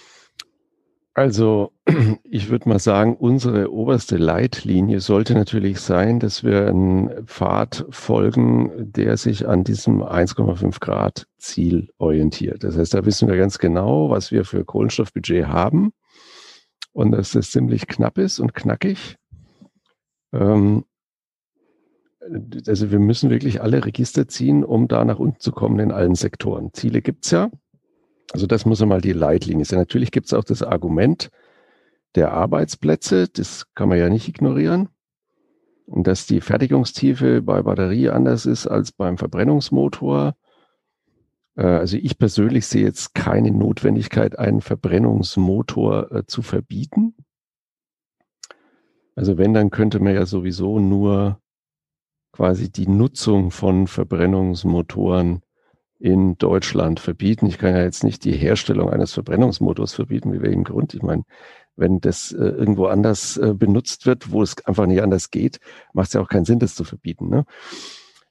Also ich würde mal sagen, unsere oberste Leitlinie sollte natürlich sein, dass wir einen Pfad folgen, der sich an diesem 1,5 Grad Ziel orientiert. Das heißt, da wissen wir ganz genau, was wir für Kohlenstoffbudget haben und dass das ziemlich knapp ist und knackig. Ähm, also wir müssen wirklich alle Register ziehen, um da nach unten zu kommen in allen Sektoren. Ziele gibt's ja. Also das muss einmal die Leitlinie sein. Natürlich gibt es auch das Argument der Arbeitsplätze, das kann man ja nicht ignorieren. Und dass die Fertigungstiefe bei Batterie anders ist als beim Verbrennungsmotor. Äh, also ich persönlich sehe jetzt keine Notwendigkeit, einen Verbrennungsmotor äh, zu verbieten. Also wenn, dann könnte man ja sowieso nur quasi die Nutzung von Verbrennungsmotoren in Deutschland verbieten. Ich kann ja jetzt nicht die Herstellung eines Verbrennungsmotors verbieten, wie welchem Grund. Ich meine, wenn das äh, irgendwo anders äh, benutzt wird, wo es einfach nicht anders geht, macht es ja auch keinen Sinn, das zu verbieten. Ne?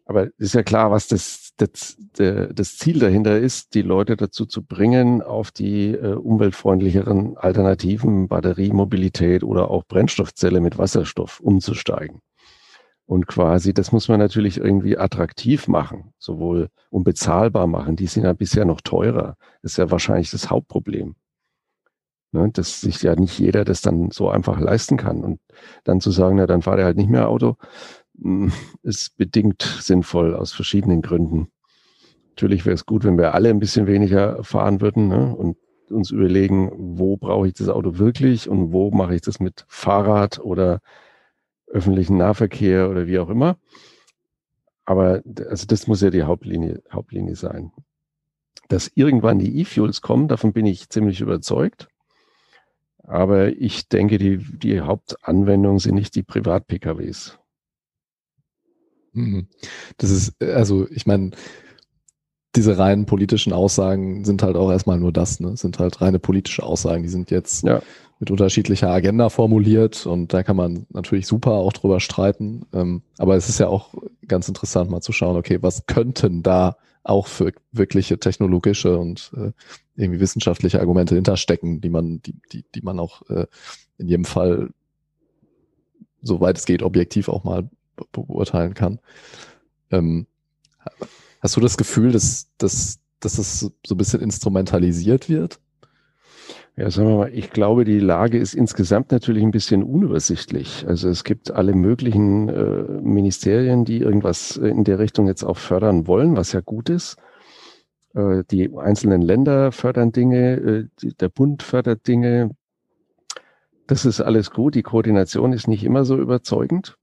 Aber ist ja klar, was das, das, das Ziel dahinter ist, die Leute dazu zu bringen, auf die äh, umweltfreundlicheren Alternativen, Batteriemobilität oder auch Brennstoffzelle mit Wasserstoff umzusteigen. Und quasi, das muss man natürlich irgendwie attraktiv machen, sowohl unbezahlbar machen. Die sind ja bisher noch teurer. Das ist ja wahrscheinlich das Hauptproblem. Ne, dass sich ja nicht jeder das dann so einfach leisten kann. Und dann zu sagen, na, dann fahrt er halt nicht mehr Auto, hm, ist bedingt sinnvoll aus verschiedenen Gründen. Natürlich wäre es gut, wenn wir alle ein bisschen weniger fahren würden ne, und uns überlegen, wo brauche ich das Auto wirklich und wo mache ich das mit Fahrrad oder öffentlichen Nahverkehr oder wie auch immer. Aber also das muss ja die Hauptlinie, Hauptlinie sein. Dass irgendwann die E-Fuels kommen, davon bin ich ziemlich überzeugt. Aber ich denke, die, die Hauptanwendung sind nicht die Privat-PKWs. Mhm. Das ist, also ich meine, diese reinen politischen Aussagen sind halt auch erstmal nur das, ne? Sind halt reine politische Aussagen. Die sind jetzt ja mit unterschiedlicher Agenda formuliert und da kann man natürlich super auch drüber streiten. Ähm, aber es ist ja auch ganz interessant mal zu schauen, okay, was könnten da auch für wirkliche technologische und äh, irgendwie wissenschaftliche Argumente hinterstecken, die man, die, die, die man auch äh, in jedem Fall, soweit es geht, objektiv auch mal be beurteilen kann. Ähm, hast du das Gefühl, dass, dass, dass es so ein bisschen instrumentalisiert wird? Ja, sagen wir mal, ich glaube, die Lage ist insgesamt natürlich ein bisschen unübersichtlich. Also es gibt alle möglichen äh, Ministerien, die irgendwas in der Richtung jetzt auch fördern wollen, was ja gut ist. Äh, die einzelnen Länder fördern Dinge, äh, die, der Bund fördert Dinge. Das ist alles gut. Die Koordination ist nicht immer so überzeugend.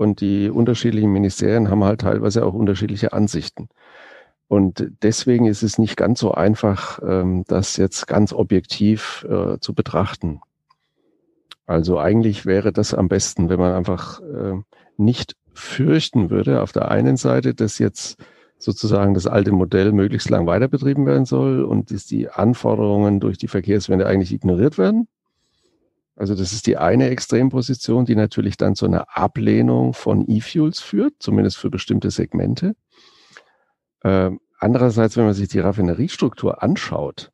Und die unterschiedlichen Ministerien haben halt teilweise auch unterschiedliche Ansichten. Und deswegen ist es nicht ganz so einfach, ähm, das jetzt ganz objektiv äh, zu betrachten. Also eigentlich wäre das am besten, wenn man einfach äh, nicht fürchten würde, auf der einen Seite, dass jetzt sozusagen das alte Modell möglichst lang weiter betrieben werden soll und dass die Anforderungen durch die Verkehrswende eigentlich ignoriert werden. Also das ist die eine Extremposition, die natürlich dann zu einer Ablehnung von E-Fuels führt, zumindest für bestimmte Segmente. Ähm, andererseits, wenn man sich die Raffineriestruktur anschaut,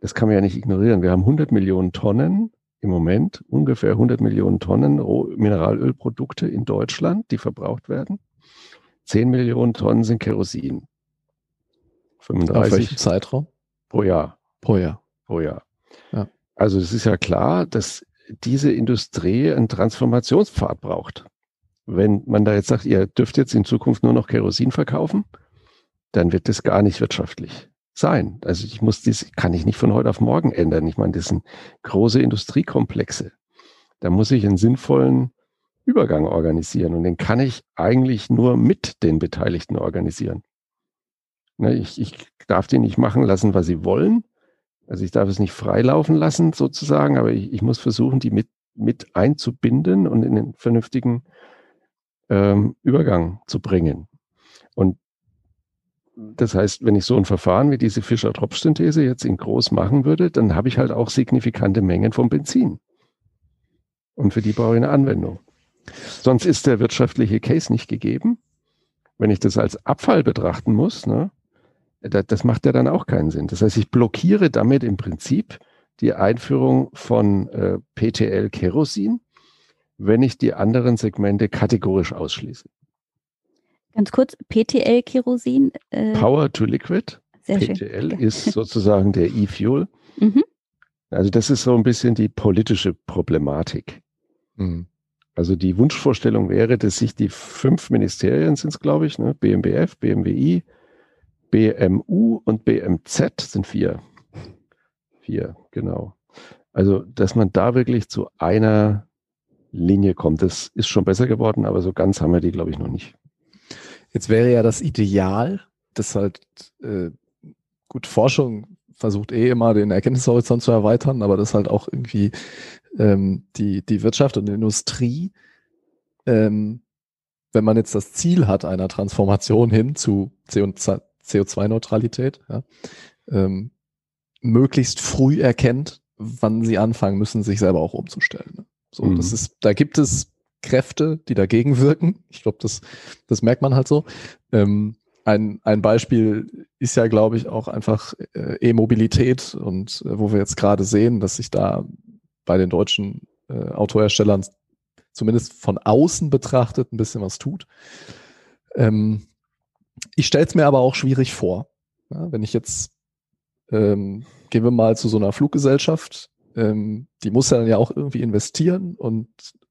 das kann man ja nicht ignorieren. Wir haben 100 Millionen Tonnen im Moment, ungefähr 100 Millionen Tonnen Mineralölprodukte in Deutschland, die verbraucht werden. 10 Millionen Tonnen sind Kerosin. 35 Auf welchem Zeitraum? Pro Jahr. Pro Jahr. Pro Jahr. Ja. Also es ist ja klar, dass diese Industrie einen Transformationspfad braucht. Wenn man da jetzt sagt, ihr dürft jetzt in Zukunft nur noch Kerosin verkaufen, dann wird das gar nicht wirtschaftlich sein. Also ich muss das, kann ich nicht von heute auf morgen ändern. Ich meine, das sind große Industriekomplexe. Da muss ich einen sinnvollen Übergang organisieren und den kann ich eigentlich nur mit den Beteiligten organisieren. Ne, ich, ich darf die nicht machen lassen, was sie wollen. Also ich darf es nicht freilaufen lassen sozusagen, aber ich, ich muss versuchen, die mit, mit einzubinden und in den vernünftigen ähm, Übergang zu bringen. Und das heißt, wenn ich so ein Verfahren wie diese Fischer-Tropsch-Synthese jetzt in groß machen würde, dann habe ich halt auch signifikante Mengen von Benzin. Und für die brauche ich eine Anwendung. Sonst ist der wirtschaftliche Case nicht gegeben. Wenn ich das als Abfall betrachten muss, ne, das, das macht ja dann auch keinen Sinn. Das heißt, ich blockiere damit im Prinzip die Einführung von äh, PTL Kerosin, wenn ich die anderen Segmente kategorisch ausschließe. Ganz kurz, PTL Kerosin. Äh, Power to Liquid. Sehr PTL schön. ist sozusagen der E-Fuel. Mhm. Also das ist so ein bisschen die politische Problematik. Mhm. Also die Wunschvorstellung wäre, dass sich die fünf Ministerien sind es, glaube ich, ne? BMBF, BMWI, BMU und BMZ sind vier. Vier, genau. Also, dass man da wirklich zu einer Linie kommt, das ist schon besser geworden, aber so ganz haben wir die, glaube ich, noch nicht. Jetzt wäre ja das Ideal, dass halt äh, gut Forschung versucht eh immer den Erkenntnishorizont zu erweitern, aber das halt auch irgendwie ähm, die, die Wirtschaft und die Industrie, ähm, wenn man jetzt das Ziel hat einer Transformation hin zu CO2-Neutralität, ja, ähm, möglichst früh erkennt, wann sie anfangen müssen, sich selber auch umzustellen. Ne? So, mhm. das ist, da gibt es Kräfte, die dagegen wirken. Ich glaube, das, das merkt man halt so. Ähm, ein, ein Beispiel ist ja, glaube ich, auch einfach äh, E-Mobilität und äh, wo wir jetzt gerade sehen, dass sich da bei den deutschen äh, Autoherstellern zumindest von außen betrachtet ein bisschen was tut. Ähm, ich stelle es mir aber auch schwierig vor. Ja, wenn ich jetzt, ähm, gehen wir mal zu so einer Fluggesellschaft, ähm, die muss ja dann ja auch irgendwie investieren und,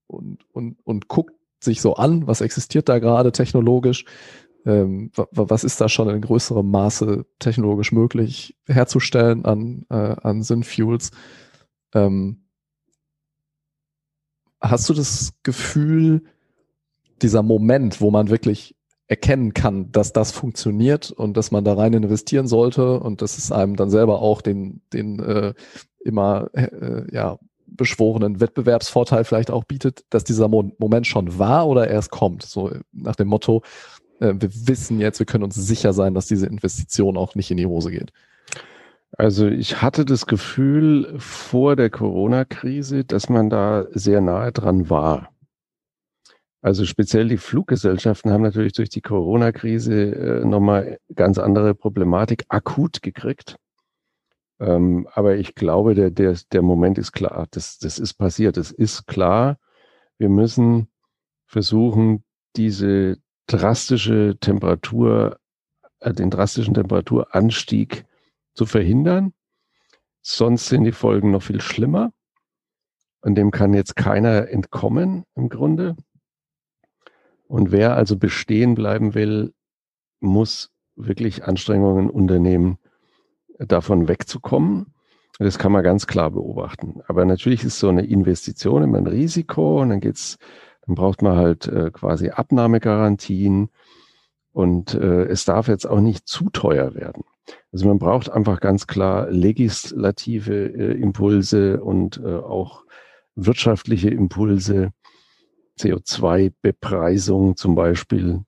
und, und, und guckt sich so an, was existiert da gerade technologisch, ähm, was ist da schon in größerem Maße technologisch möglich herzustellen an, äh, an Synfuels. Ähm, hast du das Gefühl, dieser Moment, wo man wirklich erkennen kann, dass das funktioniert und dass man da rein investieren sollte und dass es einem dann selber auch den, den äh, immer äh, ja, beschworenen Wettbewerbsvorteil vielleicht auch bietet, dass dieser Mo Moment schon war oder erst kommt. So nach dem Motto, äh, wir wissen jetzt, wir können uns sicher sein, dass diese Investition auch nicht in die Hose geht. Also ich hatte das Gefühl vor der Corona-Krise, dass man da sehr nahe dran war. Also speziell die Fluggesellschaften haben natürlich durch die Corona-Krise äh, nochmal ganz andere Problematik akut gekriegt. Ähm, aber ich glaube, der, der, der Moment ist klar. Das, das ist passiert. Es ist klar, wir müssen versuchen, diese drastische Temperatur, äh, den drastischen Temperaturanstieg zu verhindern. Sonst sind die Folgen noch viel schlimmer. Und dem kann jetzt keiner entkommen im Grunde. Und wer also bestehen bleiben will, muss wirklich Anstrengungen unternehmen, davon wegzukommen. Das kann man ganz klar beobachten. Aber natürlich ist so eine Investition immer ein Risiko und dann geht's, dann braucht man halt äh, quasi Abnahmegarantien und äh, es darf jetzt auch nicht zu teuer werden. Also man braucht einfach ganz klar legislative äh, Impulse und äh, auch wirtschaftliche Impulse, CO2-Bepreisung zum Beispiel,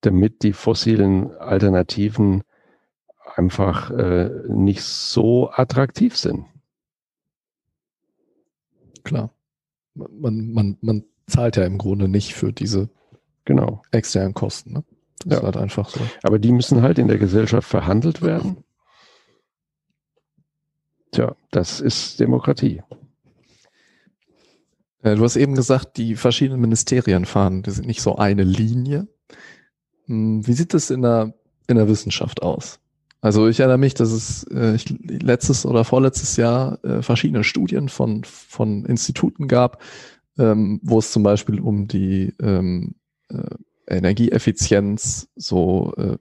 damit die fossilen Alternativen einfach äh, nicht so attraktiv sind. Klar. Man, man, man zahlt ja im Grunde nicht für diese genau. externen Kosten. Ne? Das ja. ist halt einfach so. Aber die müssen halt in der Gesellschaft verhandelt werden. Tja, das ist Demokratie. Äh, du hast eben gesagt, die verschiedenen Ministerien fahren, die sind nicht so eine Linie. Hm, wie sieht das in der, in der Wissenschaft aus? Also ich erinnere mich, dass es äh, ich, letztes oder vorletztes Jahr äh, verschiedene Studien von, von Instituten gab, ähm, wo es zum Beispiel um die ähm, äh, Energieeffizienz so äh,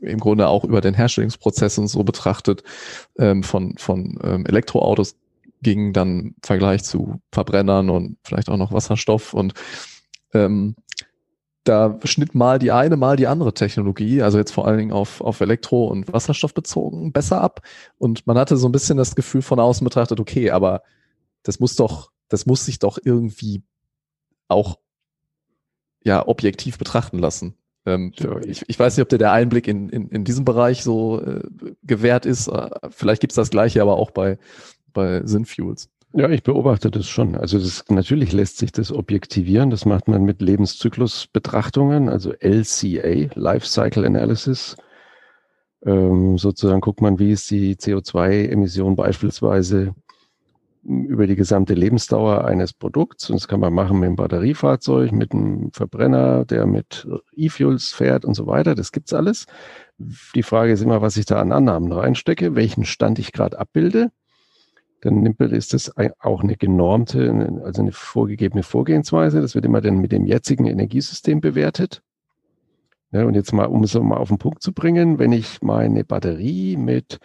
im Grunde auch über den Herstellungsprozessen so betrachtet ähm, von, von ähm, Elektroautos ging dann im Vergleich zu Verbrennern und vielleicht auch noch Wasserstoff und ähm, da schnitt mal die eine, mal die andere Technologie, also jetzt vor allen Dingen auf, auf Elektro- und Wasserstoff bezogen, besser ab. Und man hatte so ein bisschen das Gefühl von außen betrachtet, okay, aber das muss doch, das muss sich doch irgendwie auch ja objektiv betrachten lassen. Ähm, ich, ich weiß nicht, ob dir der Einblick in, in, in diesem Bereich so äh, gewährt ist. Äh, vielleicht gibt's das gleiche aber auch bei, bei Synfuels. Ja, ich beobachte das schon. Also das, natürlich lässt sich das objektivieren. Das macht man mit Lebenszyklusbetrachtungen, also LCA, Life Cycle Analysis. Ähm, sozusagen guckt man, wie ist die CO2-Emission beispielsweise über die gesamte Lebensdauer eines Produkts. Und das kann man machen mit einem Batteriefahrzeug, mit einem Verbrenner, der mit E-Fuels fährt und so weiter. Das gibt's alles. Die Frage ist immer, was ich da an Annahmen reinstecke, welchen Stand ich gerade abbilde. Dann nimmt, ist das auch eine genormte, also eine vorgegebene Vorgehensweise. Das wird immer dann mit dem jetzigen Energiesystem bewertet. Ja, und jetzt mal, um es mal auf den Punkt zu bringen, wenn ich meine Batterie mit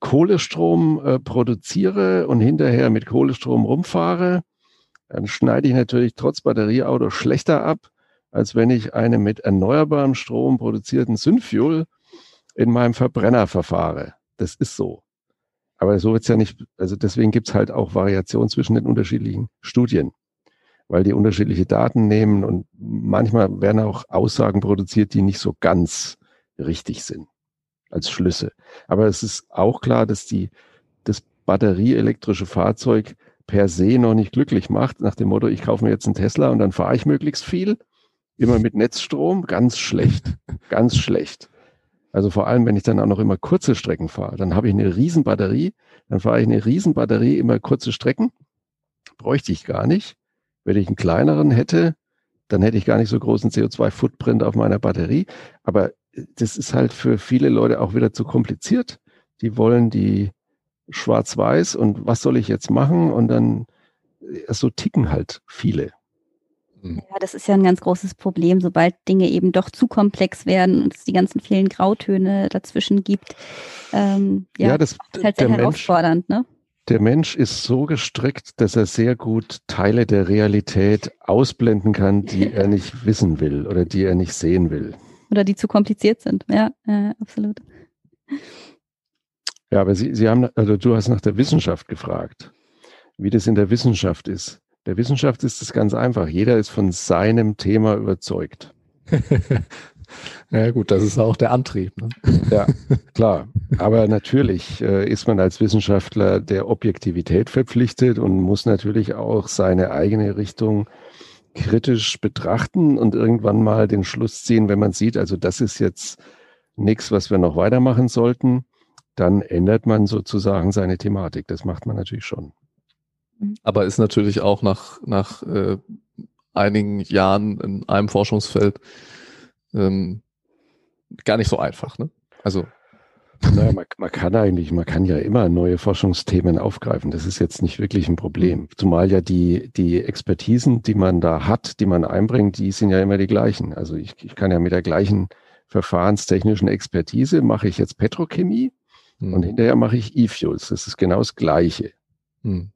Kohlestrom äh, produziere und hinterher mit Kohlestrom rumfahre, dann schneide ich natürlich trotz Batterieauto schlechter ab, als wenn ich eine mit erneuerbarem Strom produzierten Synfuel in meinem Verbrenner verfahre. Das ist so. Aber so wird's ja nicht, also deswegen gibt's halt auch Variationen zwischen den unterschiedlichen Studien, weil die unterschiedliche Daten nehmen und manchmal werden auch Aussagen produziert, die nicht so ganz richtig sind als Schlüsse. Aber es ist auch klar, dass die, das batterieelektrische Fahrzeug per se noch nicht glücklich macht, nach dem Motto, ich kaufe mir jetzt einen Tesla und dann fahre ich möglichst viel, immer mit Netzstrom, ganz schlecht, ganz schlecht. Also vor allem, wenn ich dann auch noch immer kurze Strecken fahre, dann habe ich eine Riesenbatterie, dann fahre ich eine Riesenbatterie immer kurze Strecken, bräuchte ich gar nicht. Wenn ich einen kleineren hätte, dann hätte ich gar nicht so großen CO2-Footprint auf meiner Batterie. Aber das ist halt für viele Leute auch wieder zu kompliziert. Die wollen die schwarz-weiß und was soll ich jetzt machen? Und dann äh, so ticken halt viele. Hm. Ja, das ist ja ein ganz großes Problem, sobald Dinge eben doch zu komplex werden und es die ganzen vielen Grautöne dazwischen gibt. Ähm, ja, ja, das ist halt sehr herausfordernd, Mensch, ne? Der Mensch ist so gestrickt, dass er sehr gut Teile der Realität ausblenden kann, die er nicht wissen will oder die er nicht sehen will oder die zu kompliziert sind. Ja, äh, absolut. Ja, aber Sie, Sie haben, also du hast nach der Wissenschaft gefragt, wie das in der Wissenschaft ist. Der Wissenschaft ist es ganz einfach. Jeder ist von seinem Thema überzeugt. ja gut, das ist auch der Antrieb. Ne? Ja, klar. Aber natürlich äh, ist man als Wissenschaftler der Objektivität verpflichtet und muss natürlich auch seine eigene Richtung kritisch betrachten und irgendwann mal den Schluss ziehen, wenn man sieht, also das ist jetzt nichts, was wir noch weitermachen sollten, dann ändert man sozusagen seine Thematik. Das macht man natürlich schon. Mhm. Aber ist natürlich auch nach, nach äh, einigen Jahren in einem Forschungsfeld ähm, gar nicht so einfach. Ne? Also naja, man, man, kann eigentlich, man kann ja immer neue Forschungsthemen aufgreifen. Das ist jetzt nicht wirklich ein Problem. Zumal ja die, die Expertisen, die man da hat, die man einbringt, die sind ja immer die gleichen. Also ich, ich kann ja mit der gleichen verfahrenstechnischen Expertise mache ich jetzt Petrochemie hm. und hinterher mache ich E-Fuels. Das ist genau das Gleiche. Hm.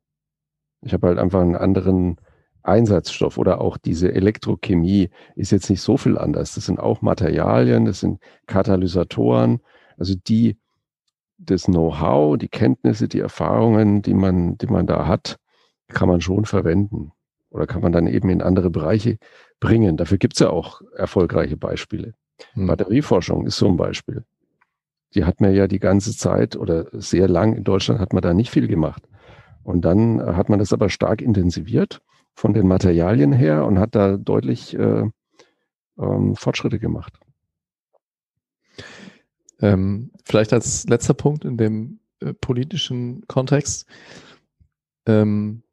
Ich habe halt einfach einen anderen Einsatzstoff oder auch diese Elektrochemie ist jetzt nicht so viel anders. Das sind auch Materialien, das sind Katalysatoren also die, das Know-how, die Kenntnisse, die Erfahrungen, die man, die man da hat, kann man schon verwenden oder kann man dann eben in andere Bereiche bringen. Dafür gibt es ja auch erfolgreiche Beispiele. Hm. Batterieforschung ist so ein Beispiel. Die hat man ja die ganze Zeit oder sehr lang in Deutschland hat man da nicht viel gemacht. Und dann hat man das aber stark intensiviert von den Materialien her und hat da deutlich äh, ähm, Fortschritte gemacht. Ähm, vielleicht als letzter Punkt in dem äh, politischen Kontext. Ähm,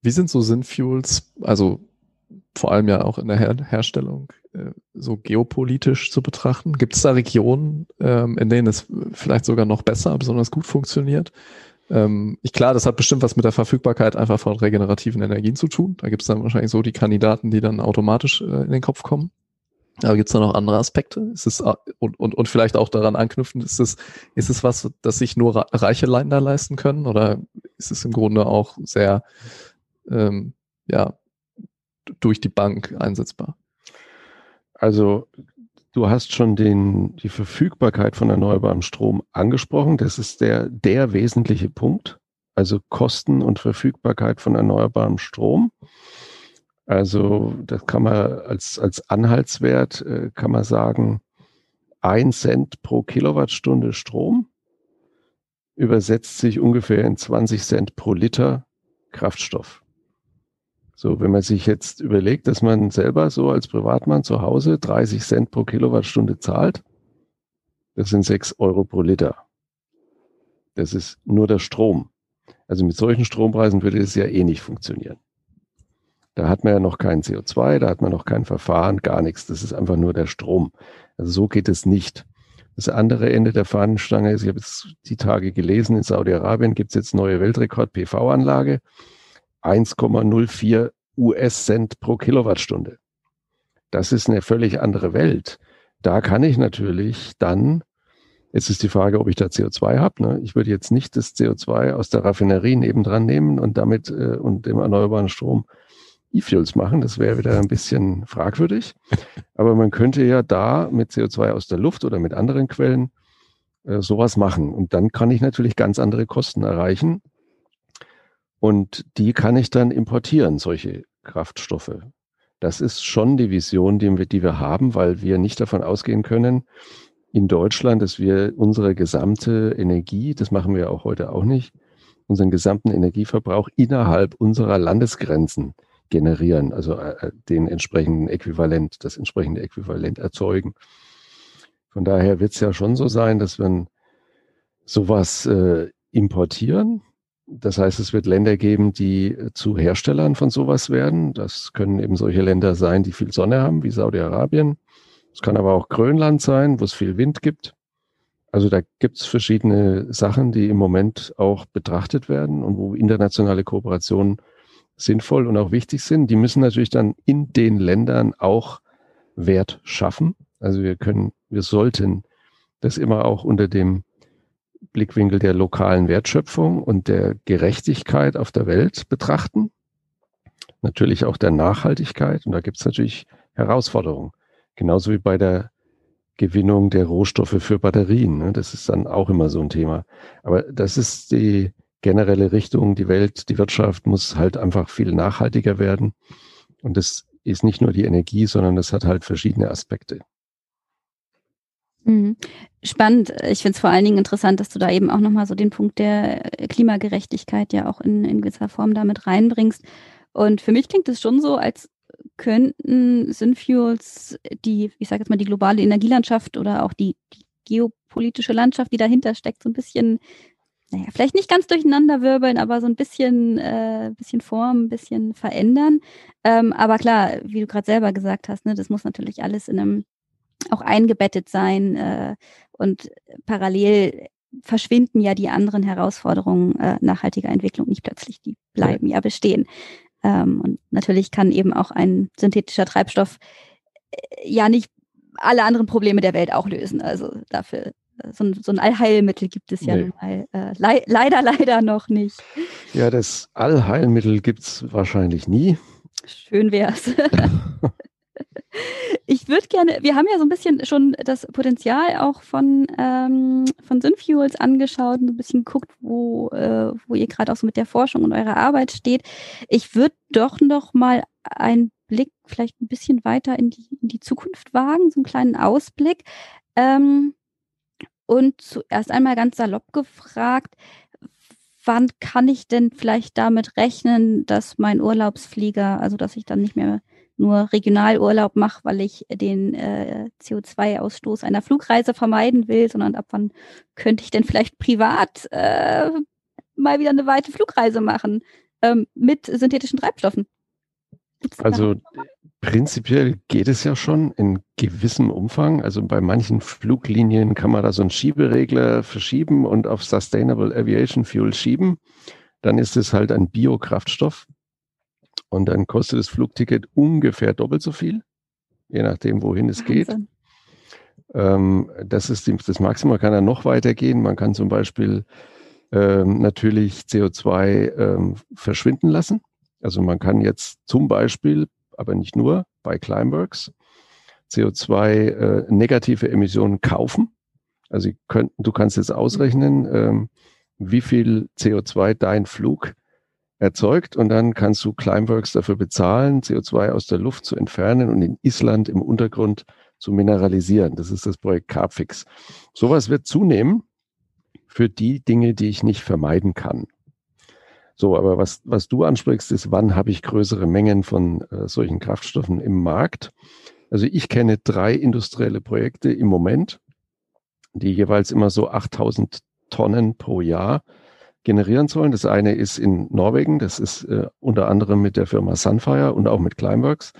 wie sind so Sinnfuels, also vor allem ja auch in der Her Herstellung, äh, so geopolitisch zu betrachten? Gibt es da Regionen, ähm, in denen es vielleicht sogar noch besser, besonders gut funktioniert? Ähm, ich, klar, das hat bestimmt was mit der Verfügbarkeit einfach von regenerativen Energien zu tun. Da gibt es dann wahrscheinlich so die Kandidaten, die dann automatisch äh, in den Kopf kommen. Aber gibt es da noch andere Aspekte? Ist es, äh, und, und, und vielleicht auch daran anknüpfen, ist es, ist es was, das sich nur reiche Länder leisten können? Oder ist es im Grunde auch sehr ähm, ja, durch die Bank einsetzbar? Also du hast schon den, die Verfügbarkeit von erneuerbarem Strom angesprochen. Das ist der, der wesentliche Punkt. Also Kosten und Verfügbarkeit von erneuerbarem Strom. Also das kann man als, als Anhaltswert, äh, kann man sagen, ein Cent pro Kilowattstunde Strom übersetzt sich ungefähr in 20 Cent pro Liter Kraftstoff. So, wenn man sich jetzt überlegt, dass man selber so als Privatmann zu Hause 30 Cent pro Kilowattstunde zahlt, das sind 6 Euro pro Liter. Das ist nur der Strom. Also mit solchen Strompreisen würde es ja eh nicht funktionieren. Da hat man ja noch kein CO2, da hat man noch kein Verfahren, gar nichts. Das ist einfach nur der Strom. Also so geht es nicht. Das andere Ende der Fahnenstange ist, ich habe jetzt die Tage gelesen, in Saudi-Arabien gibt es jetzt neue Weltrekord-PV-Anlage. 1,04 US-Cent pro Kilowattstunde. Das ist eine völlig andere Welt. Da kann ich natürlich dann, jetzt ist die Frage, ob ich da CO2 habe. Ne? Ich würde jetzt nicht das CO2 aus der Raffinerie nebendran nehmen und damit äh, und dem erneuerbaren Strom E-Fuels machen. Das wäre wieder ein bisschen fragwürdig. Aber man könnte ja da mit CO2 aus der Luft oder mit anderen Quellen äh, sowas machen. Und dann kann ich natürlich ganz andere Kosten erreichen. Und die kann ich dann importieren, solche Kraftstoffe. Das ist schon die Vision, die wir, die wir haben, weil wir nicht davon ausgehen können, in Deutschland, dass wir unsere gesamte Energie, das machen wir auch heute auch nicht, unseren gesamten Energieverbrauch innerhalb unserer Landesgrenzen generieren, also äh, äh, den entsprechenden Äquivalent, das entsprechende Äquivalent erzeugen. Von daher wird es ja schon so sein, dass wir sowas äh, importieren. Das heißt, es wird Länder geben, die äh, zu Herstellern von sowas werden. Das können eben solche Länder sein, die viel Sonne haben, wie Saudi-Arabien. Es kann aber auch Grönland sein, wo es viel Wind gibt. Also da gibt es verschiedene Sachen, die im Moment auch betrachtet werden und wo internationale Kooperationen sinnvoll und auch wichtig sind. Die müssen natürlich dann in den Ländern auch Wert schaffen. Also wir können, wir sollten das immer auch unter dem Blickwinkel der lokalen Wertschöpfung und der Gerechtigkeit auf der Welt betrachten. Natürlich auch der Nachhaltigkeit. Und da gibt es natürlich Herausforderungen. Genauso wie bei der Gewinnung der Rohstoffe für Batterien. Ne? Das ist dann auch immer so ein Thema. Aber das ist die, generelle Richtung, die Welt, die Wirtschaft muss halt einfach viel nachhaltiger werden. Und das ist nicht nur die Energie, sondern das hat halt verschiedene Aspekte. Mhm. Spannend. Ich finde es vor allen Dingen interessant, dass du da eben auch nochmal so den Punkt der Klimagerechtigkeit ja auch in, in gewisser Form damit reinbringst. Und für mich klingt es schon so, als könnten Synfuels die, ich sage jetzt mal, die globale Energielandschaft oder auch die, die geopolitische Landschaft, die dahinter steckt, so ein bisschen naja, vielleicht nicht ganz durcheinander wirbeln, aber so ein bisschen, äh, bisschen Form, ein bisschen verändern. Ähm, aber klar, wie du gerade selber gesagt hast, ne, das muss natürlich alles in einem auch eingebettet sein äh, und parallel verschwinden ja die anderen Herausforderungen äh, nachhaltiger Entwicklung nicht plötzlich, die bleiben ja, ja bestehen. Ähm, und natürlich kann eben auch ein synthetischer Treibstoff äh, ja nicht alle anderen Probleme der Welt auch lösen. Also dafür so ein, so ein Allheilmittel gibt es ja nee. nun mal äh, le leider, leider noch nicht. Ja, das Allheilmittel gibt es wahrscheinlich nie. Schön wär's. ich würde gerne, wir haben ja so ein bisschen schon das Potenzial auch von, ähm, von Synfuels angeschaut und ein bisschen geguckt, wo, äh, wo ihr gerade auch so mit der Forschung und eurer Arbeit steht. Ich würde doch noch mal einen Blick vielleicht ein bisschen weiter in die, in die Zukunft wagen, so einen kleinen Ausblick. Ähm, und zuerst einmal ganz salopp gefragt, wann kann ich denn vielleicht damit rechnen, dass mein Urlaubsflieger, also dass ich dann nicht mehr nur Regionalurlaub mache, weil ich den äh, CO2-Ausstoß einer Flugreise vermeiden will, sondern ab wann könnte ich denn vielleicht privat äh, mal wieder eine weite Flugreise machen ähm, mit synthetischen Treibstoffen? Also prinzipiell geht es ja schon in gewissem Umfang. Also bei manchen Fluglinien kann man da so einen Schieberegler verschieben und auf Sustainable Aviation Fuel schieben. Dann ist es halt ein Biokraftstoff. Und dann kostet das Flugticket ungefähr doppelt so viel, je nachdem, wohin es geht. Ähm, das ist die, das Maximum. Man kann dann noch weitergehen. Man kann zum Beispiel ähm, natürlich CO2 ähm, verschwinden lassen. Also man kann jetzt zum Beispiel, aber nicht nur, bei Climeworks CO2 äh, negative Emissionen kaufen. Also könnt, du kannst jetzt ausrechnen, ähm, wie viel CO2 dein Flug erzeugt und dann kannst du Climeworks dafür bezahlen, CO2 aus der Luft zu entfernen und in Island im Untergrund zu mineralisieren. Das ist das Projekt Carbfix. Sowas wird zunehmen für die Dinge, die ich nicht vermeiden kann. So, aber was, was du ansprichst, ist, wann habe ich größere Mengen von äh, solchen Kraftstoffen im Markt? Also ich kenne drei industrielle Projekte im Moment, die jeweils immer so 8000 Tonnen pro Jahr generieren sollen. Das eine ist in Norwegen, das ist äh, unter anderem mit der Firma Sunfire und auch mit Climeworks.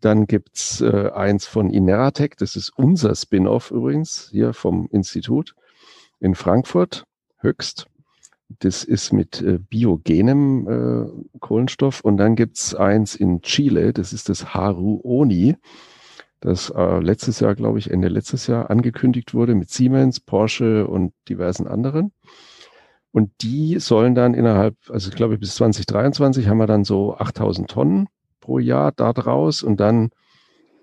Dann gibt's äh, eins von Ineratec, das ist unser Spin-off übrigens, hier vom Institut in Frankfurt, höchst. Das ist mit äh, biogenem äh, Kohlenstoff. Und dann gibt's eins in Chile, das ist das Haru Oni, das äh, letztes Jahr, glaube ich, Ende letztes Jahr angekündigt wurde mit Siemens, Porsche und diversen anderen. Und die sollen dann innerhalb, also ich glaube bis 2023 haben wir dann so 8000 Tonnen pro Jahr da draus und dann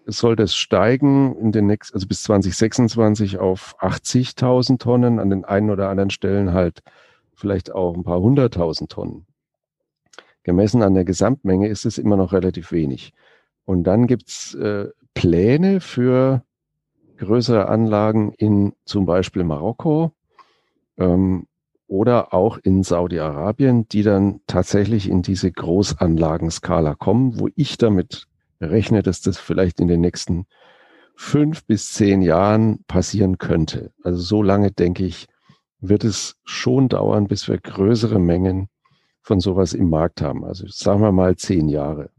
soll das steigen in den nächsten, also bis 2026 auf 80.000 Tonnen, an den einen oder anderen Stellen halt vielleicht auch ein paar hunderttausend Tonnen. Gemessen an der Gesamtmenge ist es immer noch relativ wenig. Und dann gibt's äh, Pläne für größere Anlagen in zum Beispiel Marokko, ähm, oder auch in Saudi-Arabien, die dann tatsächlich in diese Großanlagenskala kommen, wo ich damit rechne, dass das vielleicht in den nächsten fünf bis zehn Jahren passieren könnte. Also so lange, denke ich, wird es schon dauern, bis wir größere Mengen von sowas im Markt haben. Also sagen wir mal zehn Jahre.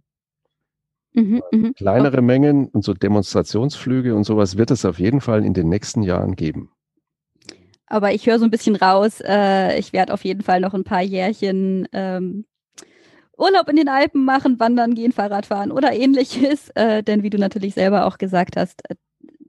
Mhm, mhm. Kleinere okay. Mengen und so Demonstrationsflüge und sowas wird es auf jeden Fall in den nächsten Jahren geben. Aber ich höre so ein bisschen raus, äh, ich werde auf jeden Fall noch ein paar Jährchen ähm, Urlaub in den Alpen machen, wandern gehen, Fahrrad fahren oder ähnliches. Äh, denn wie du natürlich selber auch gesagt hast, äh,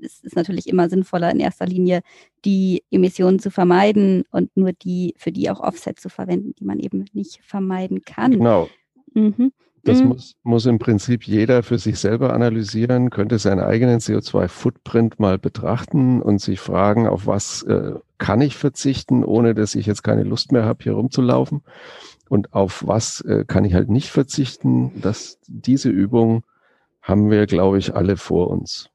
es ist natürlich immer sinnvoller, in erster Linie die Emissionen zu vermeiden und nur die, für die auch Offset zu verwenden, die man eben nicht vermeiden kann. Genau. Mhm. Das mhm. muss, muss im Prinzip jeder für sich selber analysieren, könnte seinen eigenen CO2-Footprint mal betrachten und sich fragen, auf was äh, kann ich verzichten, ohne dass ich jetzt keine Lust mehr habe, hier rumzulaufen. Und auf was äh, kann ich halt nicht verzichten. dass diese Übung haben wir, glaube ich, alle vor uns.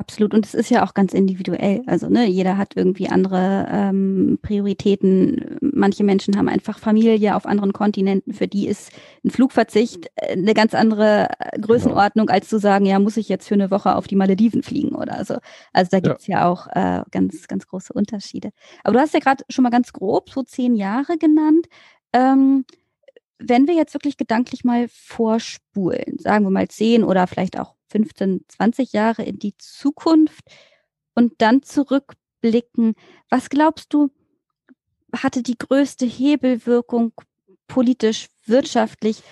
Absolut. Und es ist ja auch ganz individuell. Also ne, jeder hat irgendwie andere ähm, Prioritäten. Manche Menschen haben einfach Familie auf anderen Kontinenten. Für die ist ein Flugverzicht äh, eine ganz andere äh, Größenordnung, genau. als zu sagen, ja, muss ich jetzt für eine Woche auf die Malediven fliegen oder so. Also da gibt's ja. ja auch äh, ganz, ganz große Unterschiede. Aber du hast ja gerade schon mal ganz grob so zehn Jahre genannt. Ähm, wenn wir jetzt wirklich gedanklich mal vorspulen, sagen wir mal zehn oder vielleicht auch 15, 20 Jahre in die Zukunft und dann zurückblicken. Was glaubst du, hatte die größte Hebelwirkung politisch, wirtschaftlich,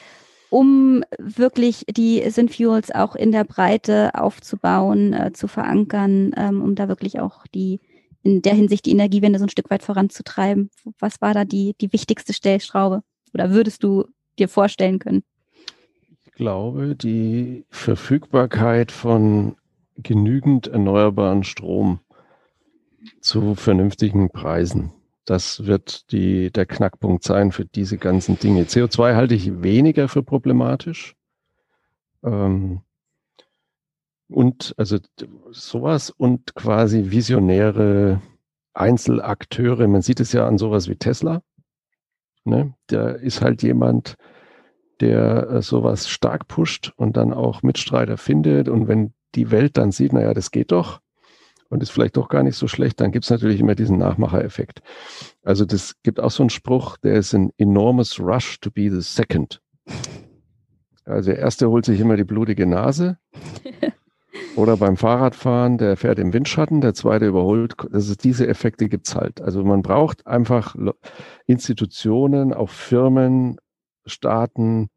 um wirklich die Synfuels auch in der Breite aufzubauen, äh, zu verankern, ähm, um da wirklich auch die in der Hinsicht die Energiewende so ein Stück weit voranzutreiben? Was war da die, die wichtigste Stellschraube? Oder würdest du dir vorstellen können? Glaube, die Verfügbarkeit von genügend erneuerbaren Strom zu vernünftigen Preisen. Das wird die, der Knackpunkt sein für diese ganzen Dinge. CO2 halte ich weniger für problematisch. Ähm, und also sowas und quasi visionäre Einzelakteure. Man sieht es ja an sowas wie Tesla. Ne? Da ist halt jemand, der äh, sowas stark pusht und dann auch Mitstreiter findet. Und wenn die Welt dann sieht, naja, das geht doch und ist vielleicht doch gar nicht so schlecht, dann gibt es natürlich immer diesen Nachmachereffekt. Also das gibt auch so einen Spruch, der ist ein enormous rush to be the second. Also der erste holt sich immer die blutige Nase. Oder beim Fahrradfahren, der fährt im Windschatten, der zweite überholt. Also diese Effekte gibt's halt. Also man braucht einfach Institutionen, auch Firmen, Staaten,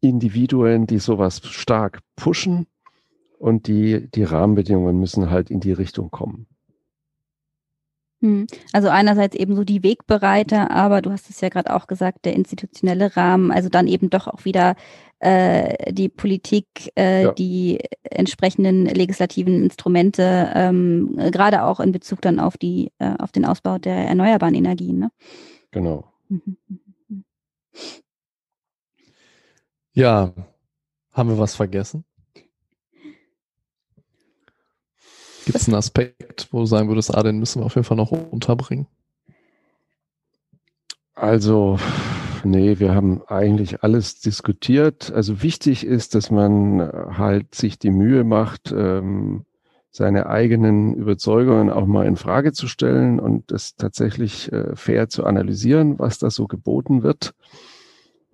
Individuen, die sowas stark pushen und die, die Rahmenbedingungen müssen halt in die Richtung kommen. Hm. Also einerseits eben so die Wegbereiter, aber du hast es ja gerade auch gesagt, der institutionelle Rahmen, also dann eben doch auch wieder äh, die Politik, äh, ja. die entsprechenden legislativen Instrumente, ähm, gerade auch in Bezug dann auf die, äh, auf den Ausbau der erneuerbaren Energien. Ne? Genau. Mhm. Ja, haben wir was vergessen? Gibt es einen Aspekt, wo du sagen würdest, ah, den müssen wir auf jeden Fall noch unterbringen? Also, nee, wir haben eigentlich alles diskutiert. Also wichtig ist, dass man halt sich die Mühe macht, ähm, seine eigenen Überzeugungen auch mal in Frage zu stellen und das tatsächlich äh, fair zu analysieren, was da so geboten wird.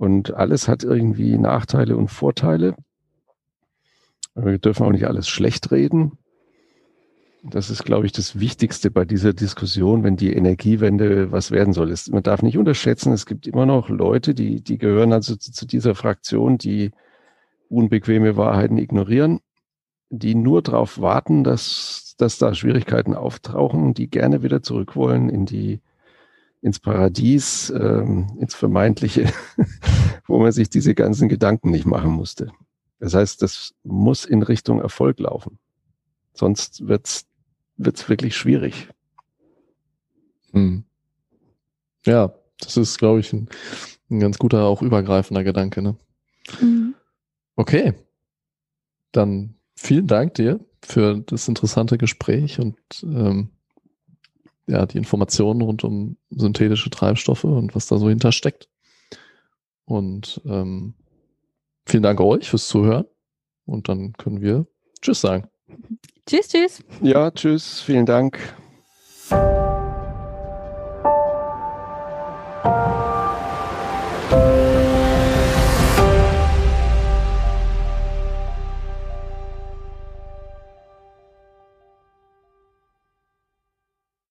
Und alles hat irgendwie Nachteile und Vorteile. Wir dürfen auch nicht alles schlecht reden. Das ist, glaube ich, das Wichtigste bei dieser Diskussion, wenn die Energiewende was werden soll. Ist, man darf nicht unterschätzen, es gibt immer noch Leute, die, die gehören also zu, zu dieser Fraktion, die unbequeme Wahrheiten ignorieren, die nur darauf warten, dass, dass da Schwierigkeiten auftauchen, die gerne wieder zurück wollen in die, ins Paradies, ähm, ins Vermeintliche, wo man sich diese ganzen Gedanken nicht machen musste. Das heißt, das muss in Richtung Erfolg laufen. Sonst wird's wird es wirklich schwierig. Hm. Ja, das ist, glaube ich, ein, ein, ganz guter, auch übergreifender Gedanke. Ne? Mhm. Okay, dann vielen Dank dir für das interessante Gespräch und ähm, ja, die Informationen rund um synthetische Treibstoffe und was da so hintersteckt. Und ähm, vielen Dank euch fürs Zuhören. Und dann können wir Tschüss sagen. Tschüss, tschüss. Ja, tschüss. Vielen Dank.